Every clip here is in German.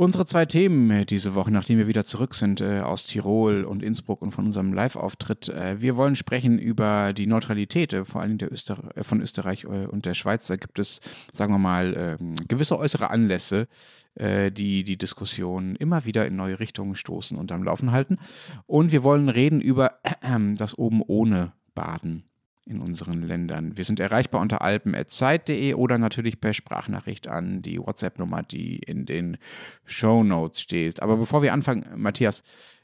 Unsere zwei Themen äh, diese Woche, nachdem wir wieder zurück sind äh, aus Tirol und Innsbruck und von unserem Live-Auftritt. Äh, wir wollen sprechen über die Neutralität, äh, vor allem der Öster äh, von Österreich äh, und der Schweiz. Da gibt es, sagen wir mal, ähm, gewisse äußere Anlässe, die die Diskussion immer wieder in neue Richtungen stoßen und am Laufen halten. Und wir wollen reden über das Oben ohne Baden in unseren Ländern. Wir sind erreichbar unter alpen.zeit.de oder natürlich per Sprachnachricht an die WhatsApp-Nummer, die in den Show Notes steht. Aber bevor wir anfangen, Matthias,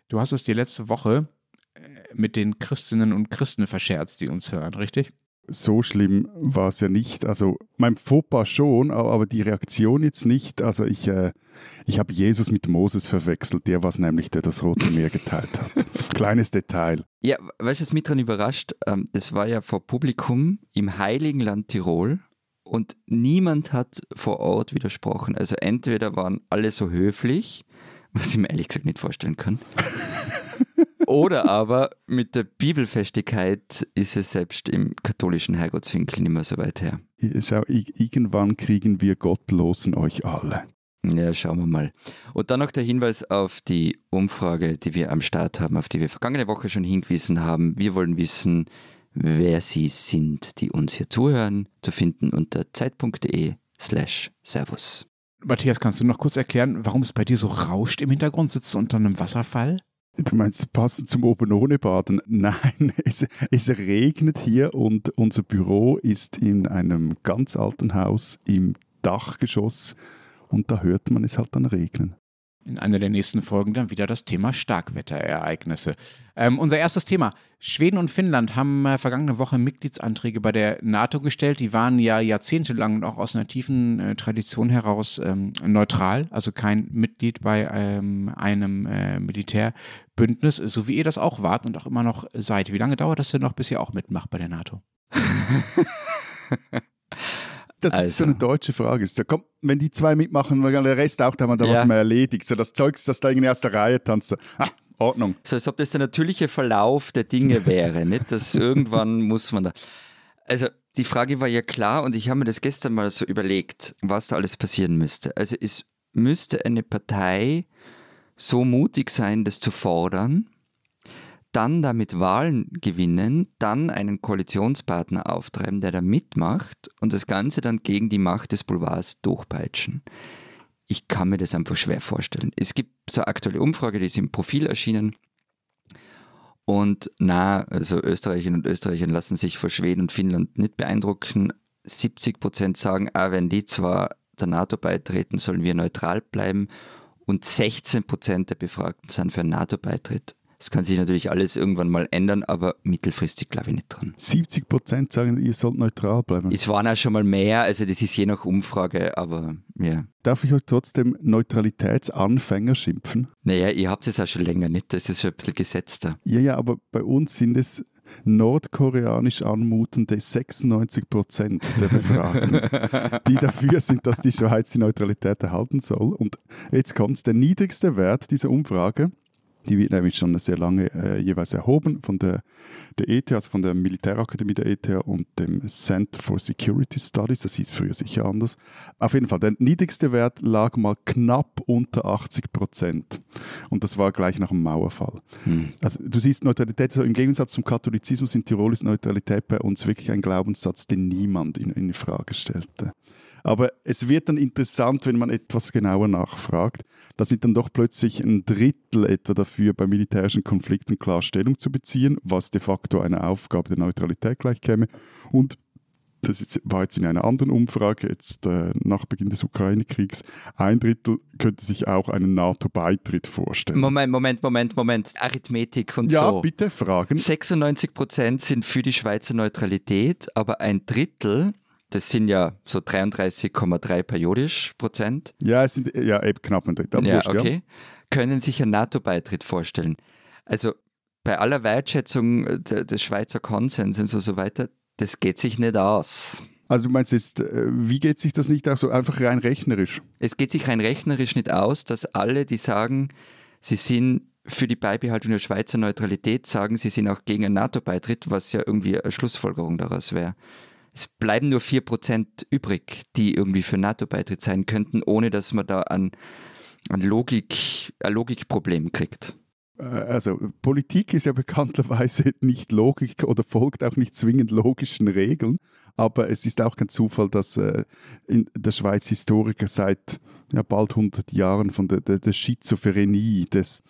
du hast es dir letzte Woche äh, mit den Christinnen und Christen verscherzt, die uns hören, richtig? So schlimm war es ja nicht. Also mein Fauxpas schon, aber die Reaktion jetzt nicht. Also ich, äh, ich habe Jesus mit Moses verwechselt. Der war es nämlich, der das Rote Meer geteilt hat. Kleines Detail. Ja, weißt du, was mich daran überrascht? Ähm, das war ja vor Publikum im Heiligen Land Tirol und niemand hat vor Ort widersprochen. Also entweder waren alle so höflich, was ich mir ehrlich gesagt nicht vorstellen kann. Oder aber mit der Bibelfestigkeit ist es selbst im katholischen Herrgottswinkel nicht mehr so weit her. Schau, irgendwann kriegen wir Gottlosen euch alle. Ja, schauen wir mal. Und dann noch der Hinweis auf die Umfrage, die wir am Start haben, auf die wir vergangene Woche schon hingewiesen haben. Wir wollen wissen, wer Sie sind, die uns hier zuhören, zu finden unter zeit.de slash servus. Matthias, kannst du noch kurz erklären, warum es bei dir so rauscht im Hintergrund? Sitzt du unter einem Wasserfall? Du meinst passend zum Oben ohne Baden? Nein, es, es regnet hier und unser Büro ist in einem ganz alten Haus im Dachgeschoss und da hört man es halt dann regnen in einer der nächsten Folgen dann wieder das Thema Starkwetterereignisse. Ähm, unser erstes Thema. Schweden und Finnland haben äh, vergangene Woche Mitgliedsanträge bei der NATO gestellt. Die waren ja jahrzehntelang und auch aus einer tiefen äh, Tradition heraus ähm, neutral, also kein Mitglied bei ähm, einem äh, Militärbündnis, so wie ihr das auch wart und auch immer noch seid. Wie lange dauert das denn noch, bis ihr auch mitmacht bei der NATO? Das also. ist so eine also. deutsche Frage. So, komm, wenn die zwei mitmachen, der Rest auch, dann haben wir da ja. was mehr erledigt. So das Zeugs, das da irgendwie aus der Reihe tanzt. So, ah, Ordnung. So als ob das der natürliche Verlauf der Dinge wäre, nicht? Dass irgendwann muss man da. Also die Frage war ja klar und ich habe mir das gestern mal so überlegt, was da alles passieren müsste. Also es müsste eine Partei so mutig sein, das zu fordern, dann damit Wahlen gewinnen, dann einen Koalitionspartner auftreiben, der da mitmacht und das Ganze dann gegen die Macht des Boulevards durchpeitschen. Ich kann mir das einfach schwer vorstellen. Es gibt so eine aktuelle Umfrage, die ist im Profil erschienen. Und na, also Österreicherinnen und Österreicher lassen sich vor Schweden und Finnland nicht beeindrucken. 70 Prozent sagen, ah, wenn die zwar der NATO beitreten, sollen wir neutral bleiben. Und 16 Prozent der Befragten sind für einen NATO-Beitritt. Das kann sich natürlich alles irgendwann mal ändern, aber mittelfristig glaube ich nicht dran. 70 Prozent sagen, ihr sollt neutral bleiben. Es waren auch schon mal mehr, also das ist je nach Umfrage, aber ja. Darf ich euch trotzdem Neutralitätsanfänger schimpfen? Naja, ihr habt es auch schon länger nicht, das ist schon ein bisschen gesetzter. Ja, ja, aber bei uns sind es nordkoreanisch anmutende 96 Prozent der Befragten, die dafür sind, dass die Schweiz die Neutralität erhalten soll. Und jetzt kommt der niedrigste Wert dieser Umfrage die wird nämlich schon sehr lange äh, jeweils erhoben von der, der ETH, also von der Militärakademie der ETH und dem Center for Security Studies. Das hieß früher sicher anders. Auf jeden Fall, der niedrigste Wert lag mal knapp unter 80 Prozent. Und das war gleich nach dem Mauerfall. Hm. Also du siehst Neutralität, also im Gegensatz zum Katholizismus in Tirol ist Neutralität bei uns wirklich ein Glaubenssatz, den niemand in, in Frage stellte. Aber es wird dann interessant, wenn man etwas genauer nachfragt. Da sind dann doch plötzlich ein Drittel etwa dafür, bei militärischen Konflikten klar Stellung zu beziehen, was de facto einer Aufgabe der Neutralität gleichkäme. Und das war jetzt in einer anderen Umfrage, jetzt äh, nach Beginn des Ukraine-Kriegs, ein Drittel könnte sich auch einen NATO-Beitritt vorstellen. Moment, Moment, Moment, Moment. Arithmetik und ja, so. Ja, bitte, Fragen. 96 Prozent sind für die Schweizer Neutralität, aber ein Drittel das sind ja so 33,3 periodisch Prozent. Ja, es sind ja eben knapp ein Drittel. Ja, okay. Ja. Können sich einen NATO-Beitritt vorstellen. Also bei aller Wertschätzung des Schweizer Konsens und so weiter, das geht sich nicht aus. Also du meinst jetzt, äh, wie geht sich das nicht aus, so einfach rein rechnerisch? Es geht sich rein rechnerisch nicht aus, dass alle, die sagen, sie sind für die Beibehaltung der Schweizer Neutralität, sagen, sie sind auch gegen einen NATO-Beitritt, was ja irgendwie eine Schlussfolgerung daraus wäre. Es bleiben nur 4% übrig, die irgendwie für NATO-Beitritt sein könnten, ohne dass man da ein, ein, Logik, ein Logikproblem kriegt. Äh, also Politik ist ja bekanntlerweise nicht Logik oder folgt auch nicht zwingend logischen Regeln, aber es ist auch kein Zufall, dass äh, in der Schweiz Historiker seit ja, bald 100 Jahren von der, der, der Schizophrenie des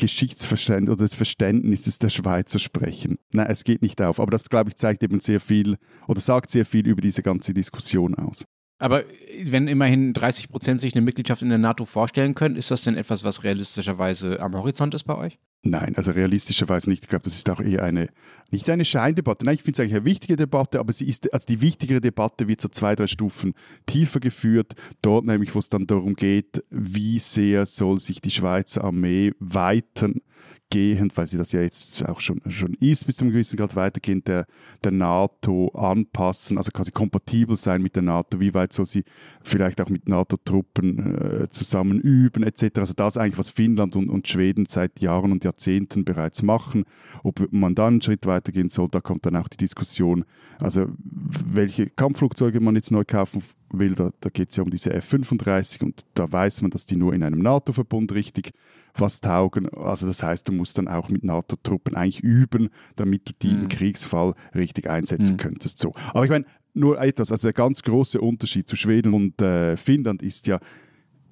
Geschichtsverständnisses oder des Verständnisses der Schweizer sprechen. Nein, es geht nicht auf. Aber das, glaube ich, zeigt eben sehr viel oder sagt sehr viel über diese ganze Diskussion aus. Aber wenn immerhin 30 Prozent sich eine Mitgliedschaft in der NATO vorstellen können, ist das denn etwas, was realistischerweise am Horizont ist bei euch? Nein, also realistischerweise nicht. Ich glaube, das ist auch eher eine, nicht eine Scheindebatte. Nein, ich finde es eigentlich eine wichtige Debatte, aber sie ist, also die wichtigere Debatte wird so zwei, drei Stufen tiefer geführt. Dort nämlich, wo es dann darum geht, wie sehr soll sich die Schweizer Armee weitern weitergehend, weil sie das ja jetzt auch schon, schon ist, bis zu einem gewissen Grad weitergehend der, der NATO anpassen, also quasi kompatibel sein mit der NATO, wie weit soll sie vielleicht auch mit NATO-Truppen äh, zusammen üben etc. Also das eigentlich, was Finnland und, und Schweden seit Jahren und Jahrzehnten bereits machen. Ob man dann einen Schritt weitergehen soll, da kommt dann auch die Diskussion, also welche Kampfflugzeuge man jetzt neu kaufen will, da, da geht es ja um diese F-35 und da weiß man, dass die nur in einem NATO-Verbund richtig was taugen. Also das heißt, du musst dann auch mit NATO-Truppen eigentlich üben, damit du die mhm. im Kriegsfall richtig einsetzen mhm. könntest. So. Aber ich meine, nur etwas, also der ganz große Unterschied zu Schweden und äh, Finnland ist ja,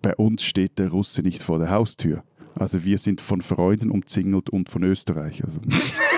bei uns steht der Russe nicht vor der Haustür. Also wir sind von Freunden umzingelt und von Österreich. Also.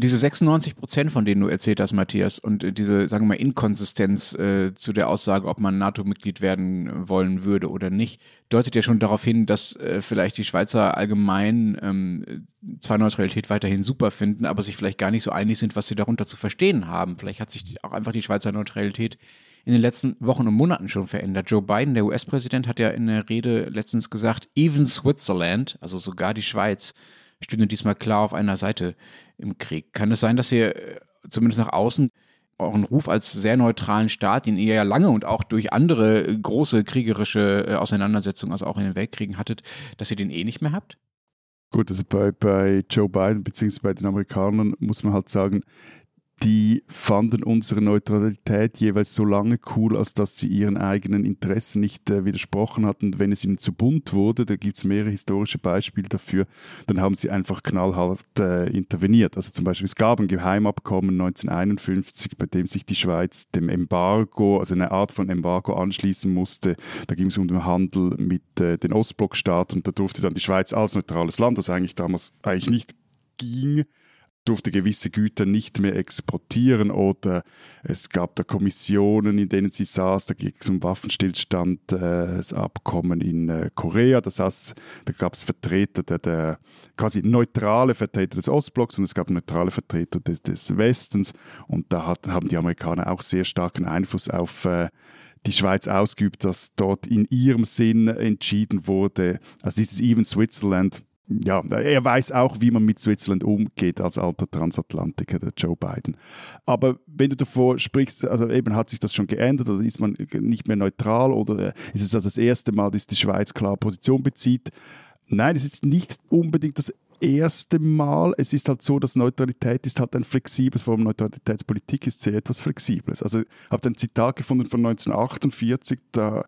Diese 96 Prozent, von denen du erzählt hast, Matthias, und äh, diese, sagen wir mal, Inkonsistenz äh, zu der Aussage, ob man NATO-Mitglied werden wollen würde oder nicht, deutet ja schon darauf hin, dass äh, vielleicht die Schweizer allgemein ähm, zwar Neutralität weiterhin super finden, aber sich vielleicht gar nicht so einig sind, was sie darunter zu verstehen haben. Vielleicht hat sich auch einfach die Schweizer Neutralität in den letzten Wochen und Monaten schon verändert. Joe Biden, der US-Präsident, hat ja in der Rede letztens gesagt, even Switzerland, also sogar die Schweiz, stünde diesmal klar auf einer Seite im Krieg. Kann es sein, dass ihr äh, zumindest nach außen euren Ruf als sehr neutralen Staat, den ihr ja lange und auch durch andere äh, große kriegerische äh, Auseinandersetzungen, also auch in den Weltkriegen hattet, dass ihr den eh nicht mehr habt? Gut, also bei, bei Joe Biden bzw. bei den Amerikanern muss man halt sagen, die fanden unsere Neutralität jeweils so lange cool, als dass sie ihren eigenen Interessen nicht äh, widersprochen hatten. Wenn es ihnen zu bunt wurde, da gibt es mehrere historische Beispiele dafür, dann haben sie einfach knallhart äh, interveniert. Also zum Beispiel, es gab ein Geheimabkommen 1951, bei dem sich die Schweiz dem Embargo, also eine Art von Embargo anschließen musste. Da ging es um den Handel mit äh, den Ostblockstaaten und da durfte dann die Schweiz als neutrales Land, das eigentlich damals eigentlich nicht ging, durfte gewisse Güter nicht mehr exportieren oder es gab da Kommissionen, in denen sie saß, da ging es um Waffenstillstand, äh, das Abkommen in äh, Korea, das heißt, da gab es Vertreter der, der, quasi neutrale Vertreter des Ostblocks und es gab neutrale Vertreter des, des Westens. Und da hat, haben die Amerikaner auch sehr starken Einfluss auf äh, die Schweiz ausgeübt, dass dort in ihrem Sinn entschieden wurde, also dieses Even Switzerland ja, er weiß auch, wie man mit Switzerland umgeht als alter Transatlantiker, der Joe Biden. Aber wenn du davor sprichst, also eben hat sich das schon geändert oder ist man nicht mehr neutral oder ist es also das erste Mal, dass die Schweiz klar Position bezieht? Nein, es ist nicht unbedingt das erste Mal. Es ist halt so, dass Neutralität ist halt ein flexibles, vor allem Neutralitätspolitik ist sehr etwas Flexibles. Also ich habe ein Zitat gefunden von 1948, da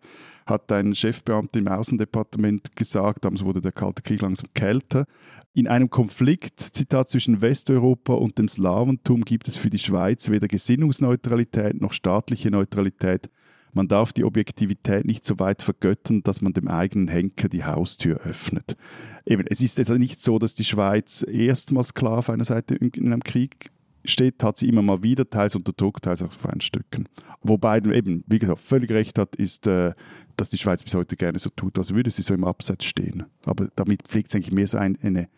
hat ein Chefbeamter im Außendepartement gesagt, damals wurde der Kalte Krieg langsam kälter. In einem Konflikt, Zitat, zwischen Westeuropa und dem Slawentum gibt es für die Schweiz weder Gesinnungsneutralität noch staatliche Neutralität. Man darf die Objektivität nicht so weit vergöttern, dass man dem eigenen Henker die Haustür öffnet. Eben, es ist also nicht so, dass die Schweiz erstmals klar auf einer Seite in einem Krieg steht, hat sie immer mal wieder, teils unter Druck, teils auf Stücken. Wobei eben, wie gesagt, völlig recht hat, ist, äh, dass die Schweiz bis heute gerne so tut, als würde sie so im Abseits stehen. Aber damit fliegt es eigentlich mehr so ein, eine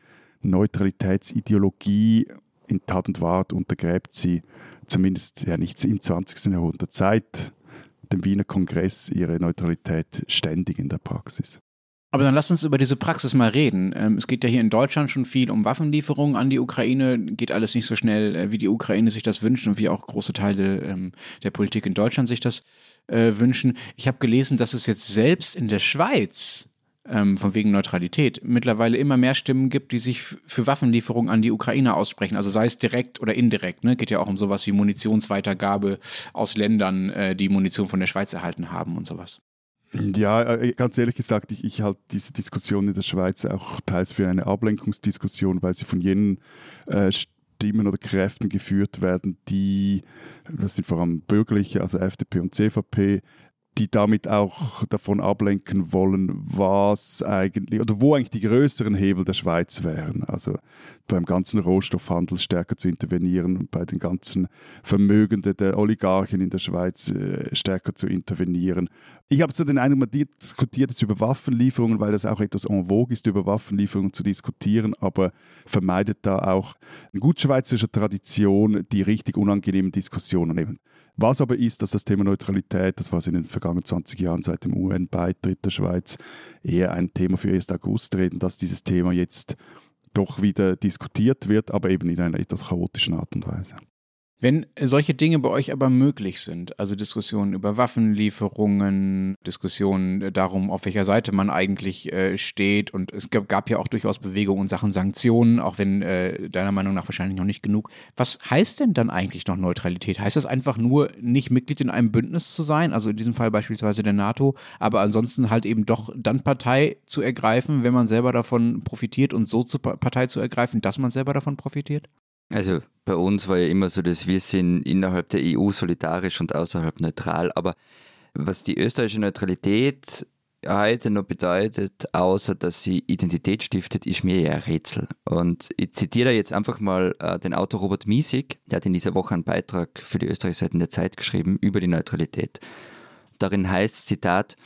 Neutralitätsideologie in Tat und Wahrheit untergräbt sie zumindest ja nicht im 20. Jahrhundert seit dem Wiener Kongress ihre Neutralität ständig in der Praxis. Aber dann lass uns über diese Praxis mal reden. Ähm, es geht ja hier in Deutschland schon viel um Waffenlieferungen an die Ukraine. Geht alles nicht so schnell, äh, wie die Ukraine sich das wünscht und wie auch große Teile ähm, der Politik in Deutschland sich das äh, wünschen. Ich habe gelesen, dass es jetzt selbst in der Schweiz ähm, von wegen Neutralität mittlerweile immer mehr Stimmen gibt, die sich für Waffenlieferungen an die Ukraine aussprechen. Also sei es direkt oder indirekt. Ne? Geht ja auch um sowas wie Munitionsweitergabe aus Ländern, äh, die Munition von der Schweiz erhalten haben und sowas. Ja, äh, ganz ehrlich gesagt, ich, ich halte diese Diskussion in der Schweiz auch teils für eine Ablenkungsdiskussion, weil sie von jenen äh, Stimmen oder Kräften geführt werden, die, das sind vor allem bürgerliche, also FDP und CVP, die damit auch davon ablenken wollen, was eigentlich oder wo eigentlich die größeren Hebel der Schweiz wären. Also beim ganzen Rohstoffhandel stärker zu intervenieren, bei den ganzen Vermögenden der Oligarchen in der Schweiz äh, stärker zu intervenieren. Ich habe so den Eindruck, man diskutiert es über Waffenlieferungen, weil das auch etwas en vogue ist, über Waffenlieferungen zu diskutieren, aber vermeidet da auch in gut schweizerischer Tradition die richtig unangenehmen Diskussionen. Eben was aber ist, dass das Thema Neutralität, das war in den vergangenen 20 Jahren seit dem UN-Beitritt der Schweiz eher ein Thema für 1. August reden, dass dieses Thema jetzt doch wieder diskutiert wird, aber eben in einer etwas chaotischen Art und Weise. Wenn solche Dinge bei euch aber möglich sind, also Diskussionen über Waffenlieferungen, Diskussionen darum, auf welcher Seite man eigentlich äh, steht und es gab, gab, ja auch durchaus Bewegungen in Sachen Sanktionen, auch wenn äh, deiner Meinung nach wahrscheinlich noch nicht genug. Was heißt denn dann eigentlich noch Neutralität? Heißt das einfach nur, nicht Mitglied in einem Bündnis zu sein, also in diesem Fall beispielsweise der NATO, aber ansonsten halt eben doch dann Partei zu ergreifen, wenn man selber davon profitiert und so zur Partei zu ergreifen, dass man selber davon profitiert? Also bei uns war ja immer so, dass wir sind innerhalb der EU solidarisch und außerhalb neutral. Aber was die österreichische Neutralität heute noch bedeutet, außer dass sie Identität stiftet, ist mir ja ein Rätsel. Und ich zitiere jetzt einfach mal äh, den Autor Robert Miesig, der hat in dieser Woche einen Beitrag für die Österreichseiten der Zeit geschrieben über die Neutralität. Darin heißt, Zitat,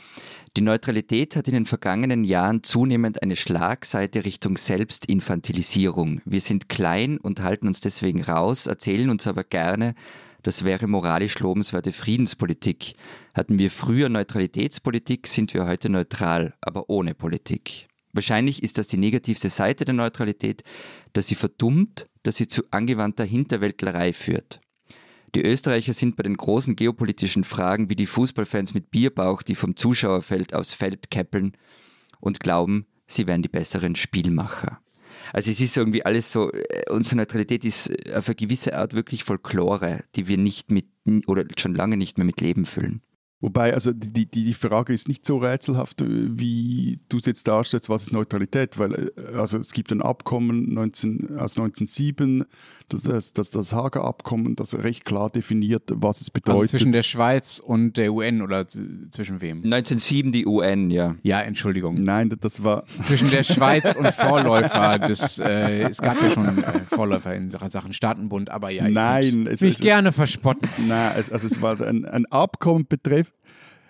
die Neutralität hat in den vergangenen Jahren zunehmend eine Schlagseite Richtung Selbstinfantilisierung. Wir sind klein und halten uns deswegen raus, erzählen uns aber gerne, das wäre moralisch lobenswerte Friedenspolitik. Hatten wir früher Neutralitätspolitik, sind wir heute neutral, aber ohne Politik. Wahrscheinlich ist das die negativste Seite der Neutralität, dass sie verdummt, dass sie zu angewandter Hinterwäldlerei führt. Die Österreicher sind bei den großen geopolitischen Fragen wie die Fußballfans mit Bierbauch, die vom Zuschauerfeld aufs Feld käppeln und glauben, sie wären die besseren Spielmacher. Also es ist irgendwie alles so, äh, unsere Neutralität ist auf eine gewisse Art wirklich Folklore, die wir nicht mit oder schon lange nicht mehr mit Leben füllen. Wobei, also die, die, die Frage ist nicht so rätselhaft, wie du es jetzt darstellst, was ist Neutralität, weil äh, also es gibt ein Abkommen 19, aus 1907, das, das, das, das Hager Abkommen, das recht klar definiert, was es bedeutet. Also zwischen der Schweiz und der UN oder zwischen wem? 1907 die UN, ja. Ja, Entschuldigung. Nein, das war... Zwischen der Schweiz und Vorläufer des, äh, es gab ja schon äh, Vorläufer in Sachen Staatenbund, aber ja, Nein, es, mich es, gerne verspotten. Nein, es, also es war ein, ein Abkommen betreffend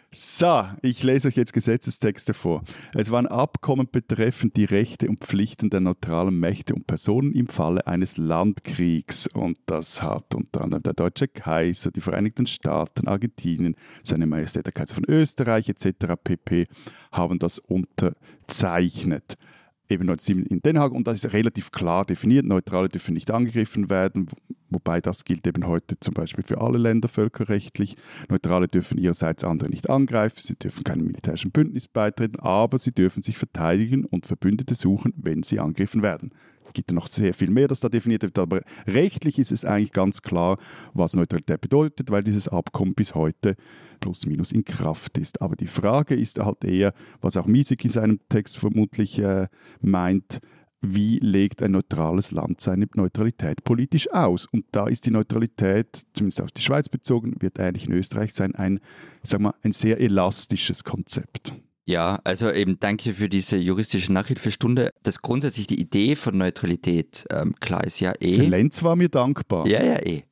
so, ich lese euch jetzt Gesetzestexte vor. Es war ein Abkommen betreffend die Rechte und Pflichten der neutralen Mächte und Personen im Falle eines Landkriegs. Und das hat unter anderem der deutsche Kaiser, die Vereinigten Staaten, Argentinien, seine Majestät der Kaiser von Österreich etc. pp. haben das unterzeichnet eben in Den Haag und das ist relativ klar definiert. Neutrale dürfen nicht angegriffen werden, wobei das gilt eben heute zum Beispiel für alle Länder völkerrechtlich. Neutrale dürfen ihrerseits andere nicht angreifen, sie dürfen keinem militärischen Bündnis beitreten, aber sie dürfen sich verteidigen und Verbündete suchen, wenn sie angegriffen werden. Es gibt ja noch sehr viel mehr, das da definiert wird, aber rechtlich ist es eigentlich ganz klar, was Neutralität bedeutet, weil dieses Abkommen bis heute plus minus in Kraft ist. Aber die Frage ist halt eher, was auch Miesig in seinem Text vermutlich äh, meint, wie legt ein neutrales Land seine Neutralität politisch aus? Und da ist die Neutralität, zumindest auf die Schweiz bezogen, wird ähnlich in Österreich sein, ein, sag mal, ein sehr elastisches Konzept. Ja, also eben danke für diese juristische Nachhilfestunde. Dass grundsätzlich die Idee von Neutralität ähm, klar ist ja eh. Der Lenz war mir dankbar. Ja, ja, eh.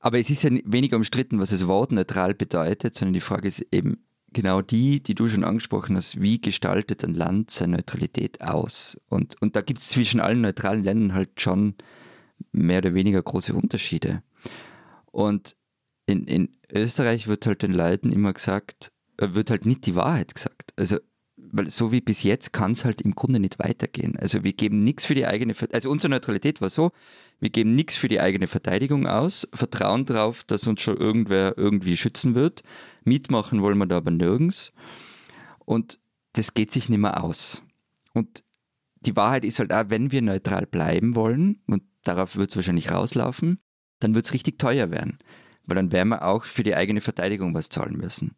Aber es ist ja weniger umstritten, was das Wort neutral bedeutet, sondern die Frage ist eben genau die, die du schon angesprochen hast. Wie gestaltet ein Land seine Neutralität aus? Und, und da gibt es zwischen allen neutralen Ländern halt schon mehr oder weniger große Unterschiede. Und in, in Österreich wird halt den Leuten immer gesagt, wird halt nicht die Wahrheit gesagt. Also weil so wie bis jetzt kann es halt im Grunde nicht weitergehen. Also wir geben nichts für die eigene, also unsere Neutralität war so, wir geben nichts für die eigene Verteidigung aus, vertrauen darauf, dass uns schon irgendwer irgendwie schützen wird. Mitmachen wollen wir da aber nirgends. Und das geht sich nicht mehr aus. Und die Wahrheit ist halt auch, wenn wir neutral bleiben wollen, und darauf wird es wahrscheinlich rauslaufen, dann wird es richtig teuer werden. Weil dann werden wir auch für die eigene Verteidigung was zahlen müssen.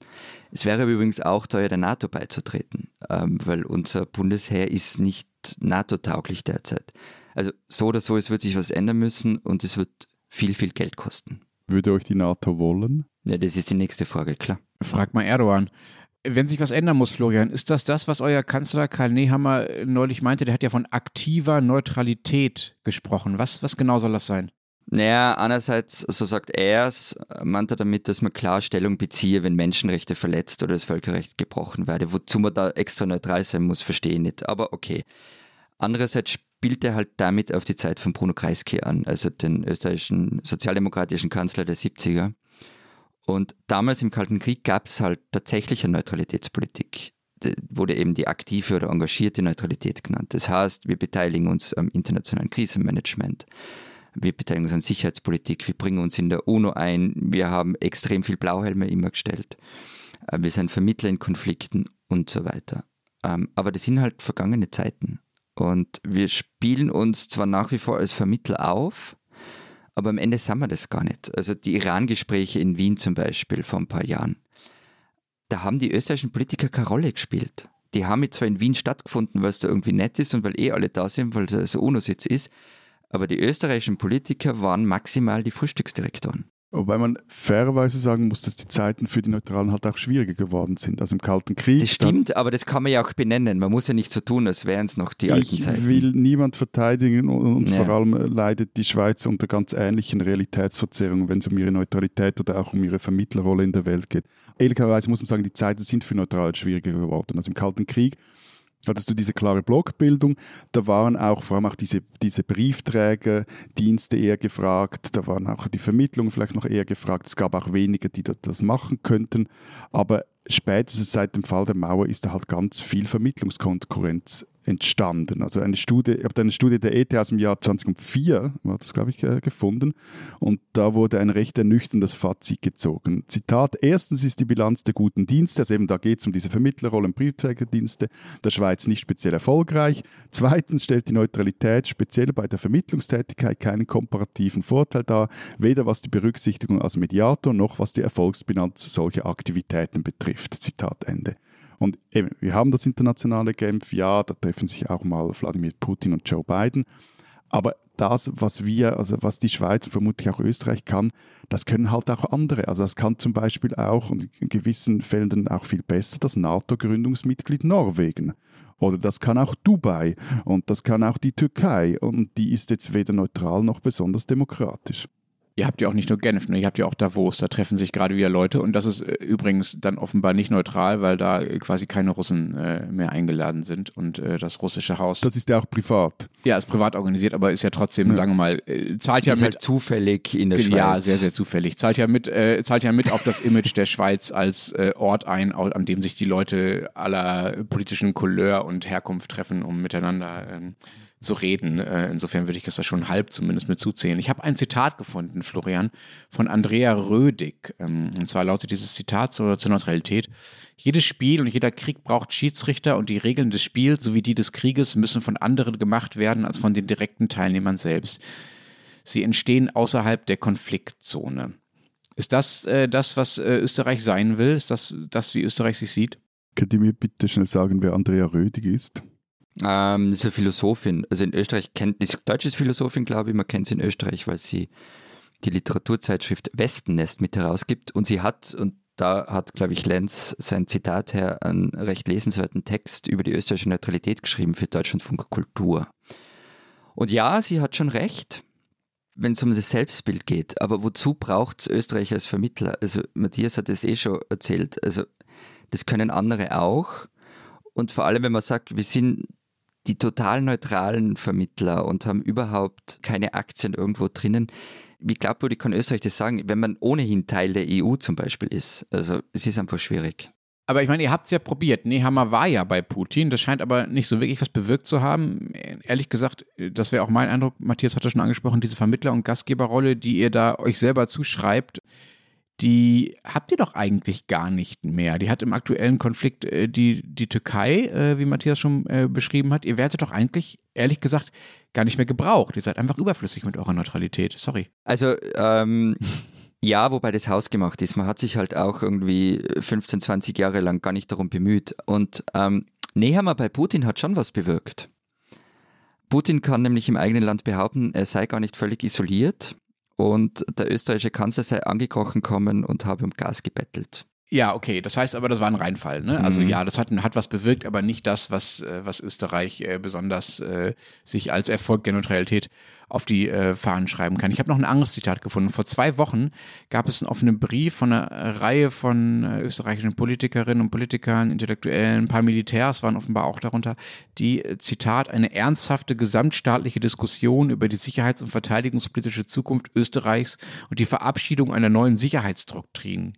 Es wäre übrigens auch teuer, der NATO beizutreten, ähm, weil unser Bundesheer ist nicht NATO-tauglich derzeit. Also so oder so, es wird sich was ändern müssen und es wird viel, viel Geld kosten. Würde euch die NATO wollen? Ja, das ist die nächste Frage, klar. Fragt mal Erdogan. Wenn sich was ändern muss, Florian, ist das das, was euer Kanzler Karl Nehammer neulich meinte? Der hat ja von aktiver Neutralität gesprochen. Was, was genau soll das sein? Naja, einerseits, so sagt er es, meint er damit, dass man klar Stellung beziehe, wenn Menschenrechte verletzt oder das Völkerrecht gebrochen werde. Wozu man da extra neutral sein muss, verstehe ich nicht. Aber okay. Andererseits spielt er halt damit auf die Zeit von Bruno Kreisky an, also den österreichischen sozialdemokratischen Kanzler der 70er. Und damals im Kalten Krieg gab es halt tatsächlich eine Neutralitätspolitik. Da wurde eben die aktive oder engagierte Neutralität genannt. Das heißt, wir beteiligen uns am internationalen Krisenmanagement. Wir beteiligen uns an Sicherheitspolitik. Wir bringen uns in der UNO ein. Wir haben extrem viel Blauhelme immer gestellt. Äh, wir sind Vermittler in Konflikten und so weiter. Ähm, aber das sind halt vergangene Zeiten. Und wir spielen uns zwar nach wie vor als Vermittler auf, aber am Ende sind wir das gar nicht. Also die Iran-Gespräche in Wien zum Beispiel vor ein paar Jahren, da haben die österreichischen Politiker keine Rolle gespielt. Die haben jetzt zwar in Wien stattgefunden, weil es da irgendwie nett ist und weil eh alle da sind, weil das UNO-Sitz ist, aber die österreichischen Politiker waren maximal die Frühstücksdirektoren. Wobei man fairerweise sagen muss, dass die Zeiten für die Neutralen halt auch schwieriger geworden sind. Also im Kalten Krieg. Das stimmt, aber das kann man ja auch benennen. Man muss ja nicht so tun, als wären es noch die alten Zeiten. Ich will niemand verteidigen und Ja. vor allem leidet die Schweiz unter ganz ähnlichen Realitätsverzerrungen, wenn es um ihre Neutralität oder auch um ihre Vermittlerrolle in der Welt geht. Ehrlicherweise muss man sagen, die Zeiten sind für Neutral schwieriger geworden. Also im Kalten Krieg hattest du diese klare Blockbildung. Da waren auch vor allem auch diese, diese Briefträgerdienste eher gefragt. Da waren auch die Vermittlungen vielleicht noch eher gefragt. Es gab auch wenige, die das, das machen könnten. Aber spätestens seit dem Fall der Mauer ist da halt ganz viel Vermittlungskonkurrenz entstanden. Also eine Studie, ich habe eine Studie der ETH aus dem Jahr 2004, war das glaube ich, äh, gefunden und da wurde ein recht ernüchterndes Fazit gezogen. Zitat, erstens ist die Bilanz der guten Dienste, also eben da geht es um diese Vermittlerrolle und Briefträgerdienste der Schweiz nicht speziell erfolgreich. Zweitens stellt die Neutralität speziell bei der Vermittlungstätigkeit keinen komparativen Vorteil dar, weder was die Berücksichtigung als Mediator noch was die Erfolgsbilanz solcher Aktivitäten betrifft. Zitat Ende. Und eben, wir haben das internationale Genf, ja, da treffen sich auch mal Wladimir Putin und Joe Biden. Aber das, was wir, also was die Schweiz und vermutlich auch Österreich kann, das können halt auch andere. Also das kann zum Beispiel auch und in gewissen Fällen dann auch viel besser das NATO-Gründungsmitglied Norwegen. Oder das kann auch Dubai und das kann auch die Türkei. Und die ist jetzt weder neutral noch besonders demokratisch. Ihr habt ja auch nicht nur Genf, ne? ihr habt ja auch Davos, da treffen sich gerade wieder Leute und das ist äh, übrigens dann offenbar nicht neutral, weil da äh, quasi keine Russen äh, mehr eingeladen sind und äh, das russische Haus, Das ist ja auch privat. ja, ist privat organisiert, aber ist ja trotzdem, Ja. sagen wir mal, äh, zahlt ja ist mit, halt zufällig in der Schweiz. ja, sehr, sehr zufällig, zahlt ja mit, äh, zahlt ja mit auf das Image der Schweiz als äh, Ort ein, an dem sich die Leute aller politischen Couleur und Herkunft treffen, um miteinander ähm, zu reden. Äh, insofern würde ich das da schon halb zumindest mit zuzählen. Ich habe ein Zitat gefunden, Florian, von Andrea Rödig. Ähm, und zwar lautet dieses Zitat zur, zur Neutralität. Jedes Spiel und jeder Krieg braucht Schiedsrichter und die Regeln des Spiels sowie die des Krieges müssen von anderen gemacht werden als von den direkten Teilnehmern selbst. Sie entstehen außerhalb der Konfliktzone. Ist das äh, das, was äh, Österreich sein will? Ist das das, wie Österreich sich sieht? Könnt ihr mir bitte schnell sagen, wer Andrea Rödig ist? Ähm, ist eine Philosophin. Also in Österreich kennt, ist deutsches Philosophin, glaube ich, man kennt sie in Österreich, weil sie die Literaturzeitschrift Wespennest mit herausgibt und sie hat, und da hat, glaube ich, Lenz sein Zitat her, einen recht lesenswerten Text über die österreichische Neutralität geschrieben für Deutschlandfunk Kultur. Und ja, sie hat schon recht, wenn es um das Selbstbild geht. Aber wozu braucht es Österreich als Vermittler? Also Matthias hat es eh schon erzählt. Also das können andere auch. Und vor allem, wenn man sagt, wir sind die total neutralen Vermittler und haben überhaupt keine Aktien irgendwo drinnen. Wie glaubwürdig kann Österreich das sagen, wenn man ohnehin Teil der EU zum Beispiel ist? Also es ist einfach schwierig. Aber ich meine, ihr habt es ja probiert. Nehammer war ja bei Putin. Das scheint aber nicht so wirklich was bewirkt zu haben. Ehrlich gesagt, das wäre auch mein Eindruck. Matthias hat das schon angesprochen, diese Vermittler- und Gastgeberrolle, die ihr da euch selber zuschreibt, die habt ihr doch eigentlich gar nicht mehr. Die hat im aktuellen Konflikt äh, die, die Türkei, äh, wie Matthias schon äh, beschrieben hat, ihr werdet doch eigentlich, ehrlich gesagt, gar nicht mehr gebraucht. Ihr seid einfach überflüssig mit eurer Neutralität. Sorry. Also, ähm, ja, wobei das hausgemacht ist. Man hat sich halt auch irgendwie 15, 20 Jahre lang gar nicht darum bemüht. Und ähm, Nehammer bei Putin hat schon was bewirkt. Putin kann nämlich im eigenen Land behaupten, er sei gar nicht völlig isoliert und der österreichische Kanzler sei angekrochen kommen und habe um Gas gebettelt. Ja, okay. Das heißt aber, das war ein Reinfall. Ne? Also mhm. ja, das hat, hat was bewirkt, aber nicht das, was, äh, was Österreich äh, besonders äh, sich als Erfolg der Neutralität auf die äh, Fahnen schreiben kann. Ich habe noch ein anderes Zitat gefunden. Vor zwei Wochen gab es einen offenen Brief von einer Reihe von äh, österreichischen Politikerinnen und Politikern, Intellektuellen, ein paar Militärs waren offenbar auch darunter, die, äh, Zitat, eine ernsthafte gesamtstaatliche Diskussion über die sicherheits- und verteidigungspolitische Zukunft Österreichs und die Verabschiedung einer neuen Sicherheitsdoktrin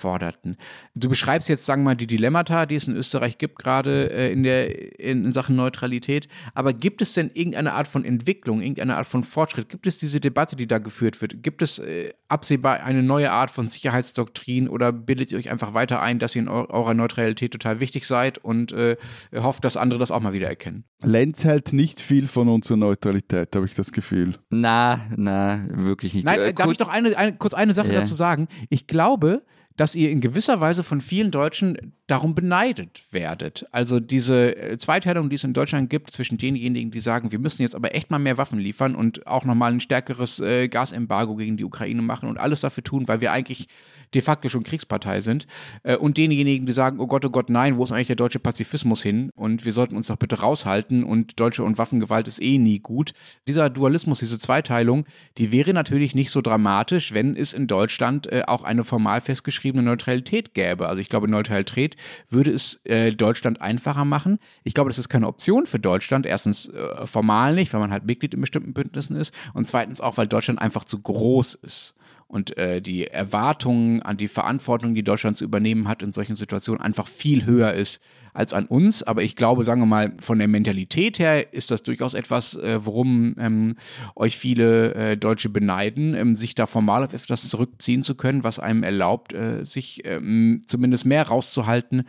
forderten. Du beschreibst jetzt, sagen wir mal, die Dilemmata, die es in Österreich gibt, gerade äh, in, der, in, in, Sachen Neutralität. Aber gibt es denn irgendeine Art von Entwicklung, irgendeine Art von Fortschritt? Gibt es diese Debatte, die da geführt wird? Gibt es äh, absehbar eine neue Art von Sicherheitsdoktrin oder bildet ihr euch einfach weiter ein, dass ihr in eurer Neutralität total wichtig seid und äh, hofft, dass andere das auch mal wieder erkennen? Lenz hält nicht viel von unserer Neutralität, habe ich das Gefühl. Na, na, wirklich nicht. Nein, äh, darf ich noch eine, eine, kurz eine Sache ja. dazu sagen? Ich glaube, dass ihr in gewisser Weise von vielen Deutschen darum beneidet werdet. Also diese äh, Zweiteilung, die es in Deutschland gibt zwischen denjenigen, die sagen, wir müssen jetzt aber echt mal mehr Waffen liefern und auch nochmal ein stärkeres äh, Gasembargo gegen die Ukraine machen und alles dafür tun, weil wir eigentlich de facto schon Kriegspartei sind. Äh, und denjenigen, die sagen, oh Gott, oh Gott, nein, wo ist eigentlich der deutsche Pazifismus hin? Und wir sollten uns doch bitte raushalten und deutsche und Waffengewalt ist eh nie gut. Dieser Dualismus, diese Zweiteilung, die wäre natürlich nicht so dramatisch, wenn es in Deutschland äh, auch eine formal festgeschriebene Neutralität gäbe. Also ich glaube, Neutralität würde es äh, Deutschland einfacher machen. Ich glaube, das ist keine Option für Deutschland. Erstens äh, formal nicht, weil man halt Mitglied in bestimmten Bündnissen ist. Und zweitens auch, weil Deutschland einfach zu groß ist und äh, die Erwartungen an die Verantwortung, die Deutschland zu übernehmen hat in solchen Situationen, einfach viel höher ist als an uns. Aber ich glaube, sagen wir mal, von der Mentalität her ist das durchaus etwas, äh, worum ähm, euch viele äh, Deutsche beneiden, ähm, sich da formal auf etwas zurückziehen zu können, was einem erlaubt, äh, sich ähm, zumindest mehr rauszuhalten,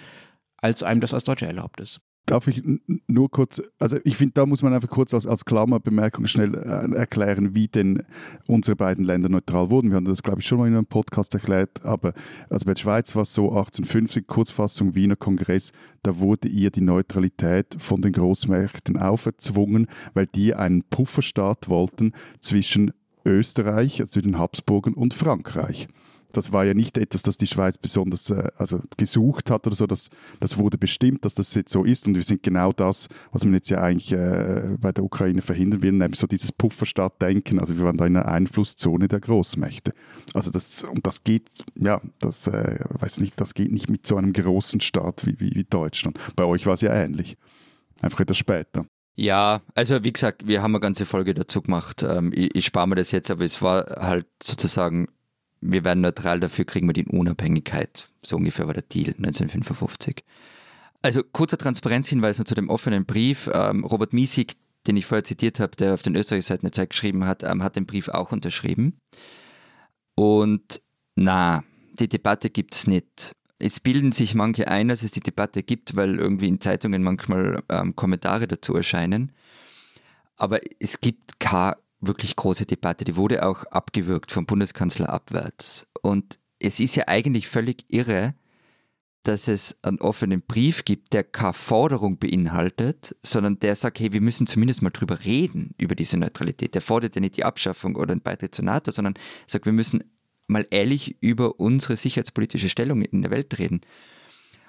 als einem das als Deutscher erlaubt ist. Darf ich nur kurz, also ich finde, da muss man einfach kurz als, als Klammerbemerkung schnell äh, erklären, wie denn unsere beiden Länder neutral wurden. Wir haben das, glaube ich, schon mal in einem Podcast erklärt, aber also bei der Schweiz war es so 1850, Kurzfassung Wiener Kongress, da wurde ihr die Neutralität von den Großmärkten auferzwungen, weil die einen Pufferstaat wollten zwischen Österreich, also den Habsburgern und Frankreich das war ja nicht etwas, das die Schweiz besonders äh, also gesucht hat oder so. Das, das wurde bestimmt, dass das jetzt so ist. Und wir sind genau das, was man jetzt ja eigentlich äh, bei der Ukraine verhindern will, nämlich so dieses Pufferstaat-Denken. Also wir waren da in einer Einflusszone der Großmächte. Also das, und das geht, ja, das äh, weiß nicht, das geht nicht mit so einem großen Staat wie, wie, wie Deutschland. Bei euch war es ja ähnlich. Einfach etwas später. Ja, also wie gesagt, wir haben eine ganze Folge dazu gemacht. Ähm, ich, ich spare mir das jetzt, aber es war halt sozusagen wir werden neutral, dafür kriegen wir die Unabhängigkeit. So ungefähr war der Deal 1955. Also kurzer Transparenzhinweis noch zu dem offenen Brief. Ähm, Robert Miesig, den ich vorher zitiert habe, der auf den Österreich-Seiten eine Zeit geschrieben hat, ähm, hat den Brief auch unterschrieben. Und na, die Debatte gibt es nicht. Es bilden sich manche ein, dass es die Debatte gibt, weil irgendwie in Zeitungen manchmal ähm, Kommentare dazu erscheinen. Aber es gibt keine wirklich große Debatte. Die wurde auch abgewürgt vom Bundeskanzler abwärts. Und es ist ja eigentlich völlig irre, dass es einen offenen Brief gibt, der keine Forderung beinhaltet, sondern der sagt, hey, wir müssen zumindest mal drüber reden, über diese Neutralität. Der fordert ja nicht die Abschaffung oder den Beitritt zur NATO, sondern sagt, wir müssen mal ehrlich über unsere sicherheitspolitische Stellung in der Welt reden.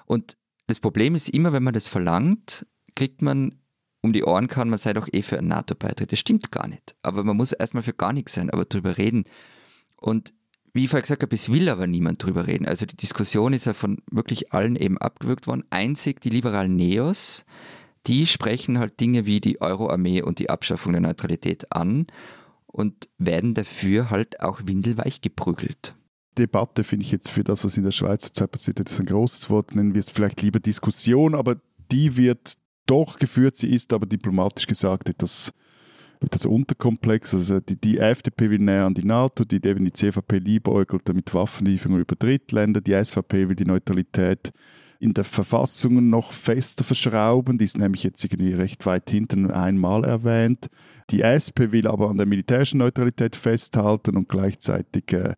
Und das Problem ist immer, wenn man das verlangt, kriegt man um die Ohren kann, man sei doch eh für einen NATO-Beitritt. Das stimmt gar nicht. Aber man muss erstmal für gar nichts sein, aber drüber reden. Und wie ich vorher gesagt habe, es will aber niemand drüber reden. Also die Diskussion ist ja von wirklich allen eben abgewürgt worden. Einzig die liberalen Neos, die sprechen halt Dinge wie die Euro-Armee und die Abschaffung der Neutralität an und werden dafür halt auch windelweich geprügelt. Debatte finde ich jetzt für das, was in der Schweiz zurzeit passiert ist, ein großes Wort. Nennen wir es vielleicht lieber Diskussion, aber die wird doch geführt. Sie ist aber diplomatisch gesagt etwas, etwas unterkomplex. Also die, die FDP will näher an die NATO, die, eben die CVP liebäugelt mit Waffenlieferungen über Drittländer, die SVP will die Neutralität in der Verfassung noch fester verschrauben. Die ist nämlich jetzt irgendwie recht weit hinten einmal erwähnt. Die SP will aber an der militärischen Neutralität festhalten und gleichzeitig äh,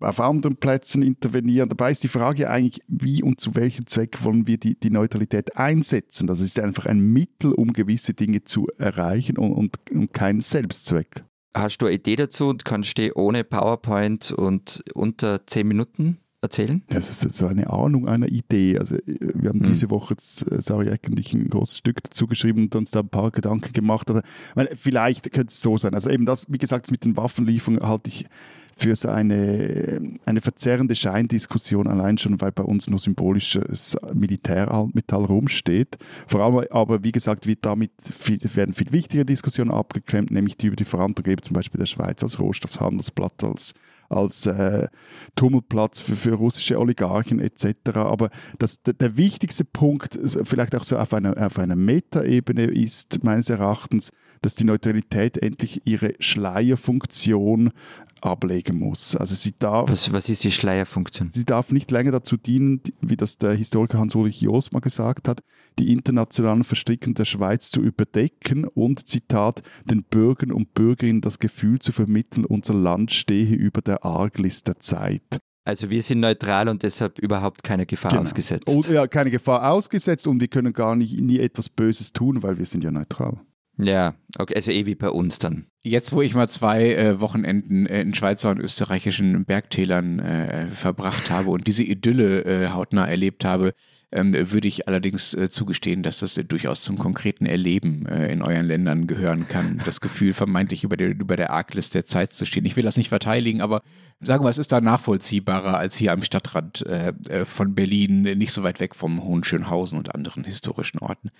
auf anderen Plätzen intervenieren. Dabei ist die Frage eigentlich, wie und zu welchem Zweck wollen wir die, die Neutralität einsetzen? Das ist einfach ein Mittel, um gewisse Dinge zu erreichen und, und, und kein Selbstzweck. Hast du eine Idee dazu und kannst du ohne PowerPoint und unter zehn Minuten erzählen? Das ist so eine Ahnung einer Idee. Also wir haben hm. diese Woche jetzt, äh, Sarah Eck und ich ein großes Stück dazu geschrieben und uns da ein paar Gedanken gemacht. Aber meine, vielleicht könnte es so sein. Also eben das, wie gesagt, mit den Waffenlieferungen halte ich für so eine, eine verzerrende Scheindiskussion, allein schon, weil bei uns nur symbolisches Militärmetall rumsteht. Vor allem aber, wie gesagt, wird damit viel, werden viel wichtigere Diskussionen abgeklemmt, nämlich die über die Verantwortung zum Beispiel der Schweiz als Rohstoffhandelsblatt, als als äh, Tummelplatz für, für, russische Oligarchen etc. Aber das, der, der, wichtigste Punkt, vielleicht auch so auf einer, auf einer Metaebene, ist meines Erachtens, dass die Neutralität endlich ihre Schleierfunktion ablegen muss. Also sie darf. Was, was ist die Schleierfunktion? Sie darf nicht länger dazu dienen, wie das der Historiker Hans-Ulrich Joos mal gesagt hat, die internationalen Verstrickungen der Schweiz zu überdecken und, Zitat, den Bürgern und Bürgerinnen das Gefühl zu vermitteln, unser Land stehe über der Arglist der Zeit. Also wir sind neutral und deshalb überhaupt keine Gefahr genau. ausgesetzt. Und, ja, keine Gefahr ausgesetzt und wir können gar nicht nie etwas Böses tun, weil wir sind ja neutral. Ja, okay, also eh wie bei uns dann. Jetzt, wo ich mal zwei äh, Wochenenden äh, in Schweizer und österreichischen Bergtälern äh, verbracht habe und diese Idylle äh, hautnah erlebt habe, ähm, würde ich allerdings äh, zugestehen, dass das durchaus zum konkreten Erleben äh, in euren Ländern gehören kann. Das Gefühl, vermeintlich über der, über der Arglist der Zeit zu stehen. Ich will das nicht verteidigen, aber sagen wir, es ist da nachvollziehbarer als hier am Stadtrand von Berlin, nicht so weit weg vom Hohenschönhausen und anderen historischen Orten.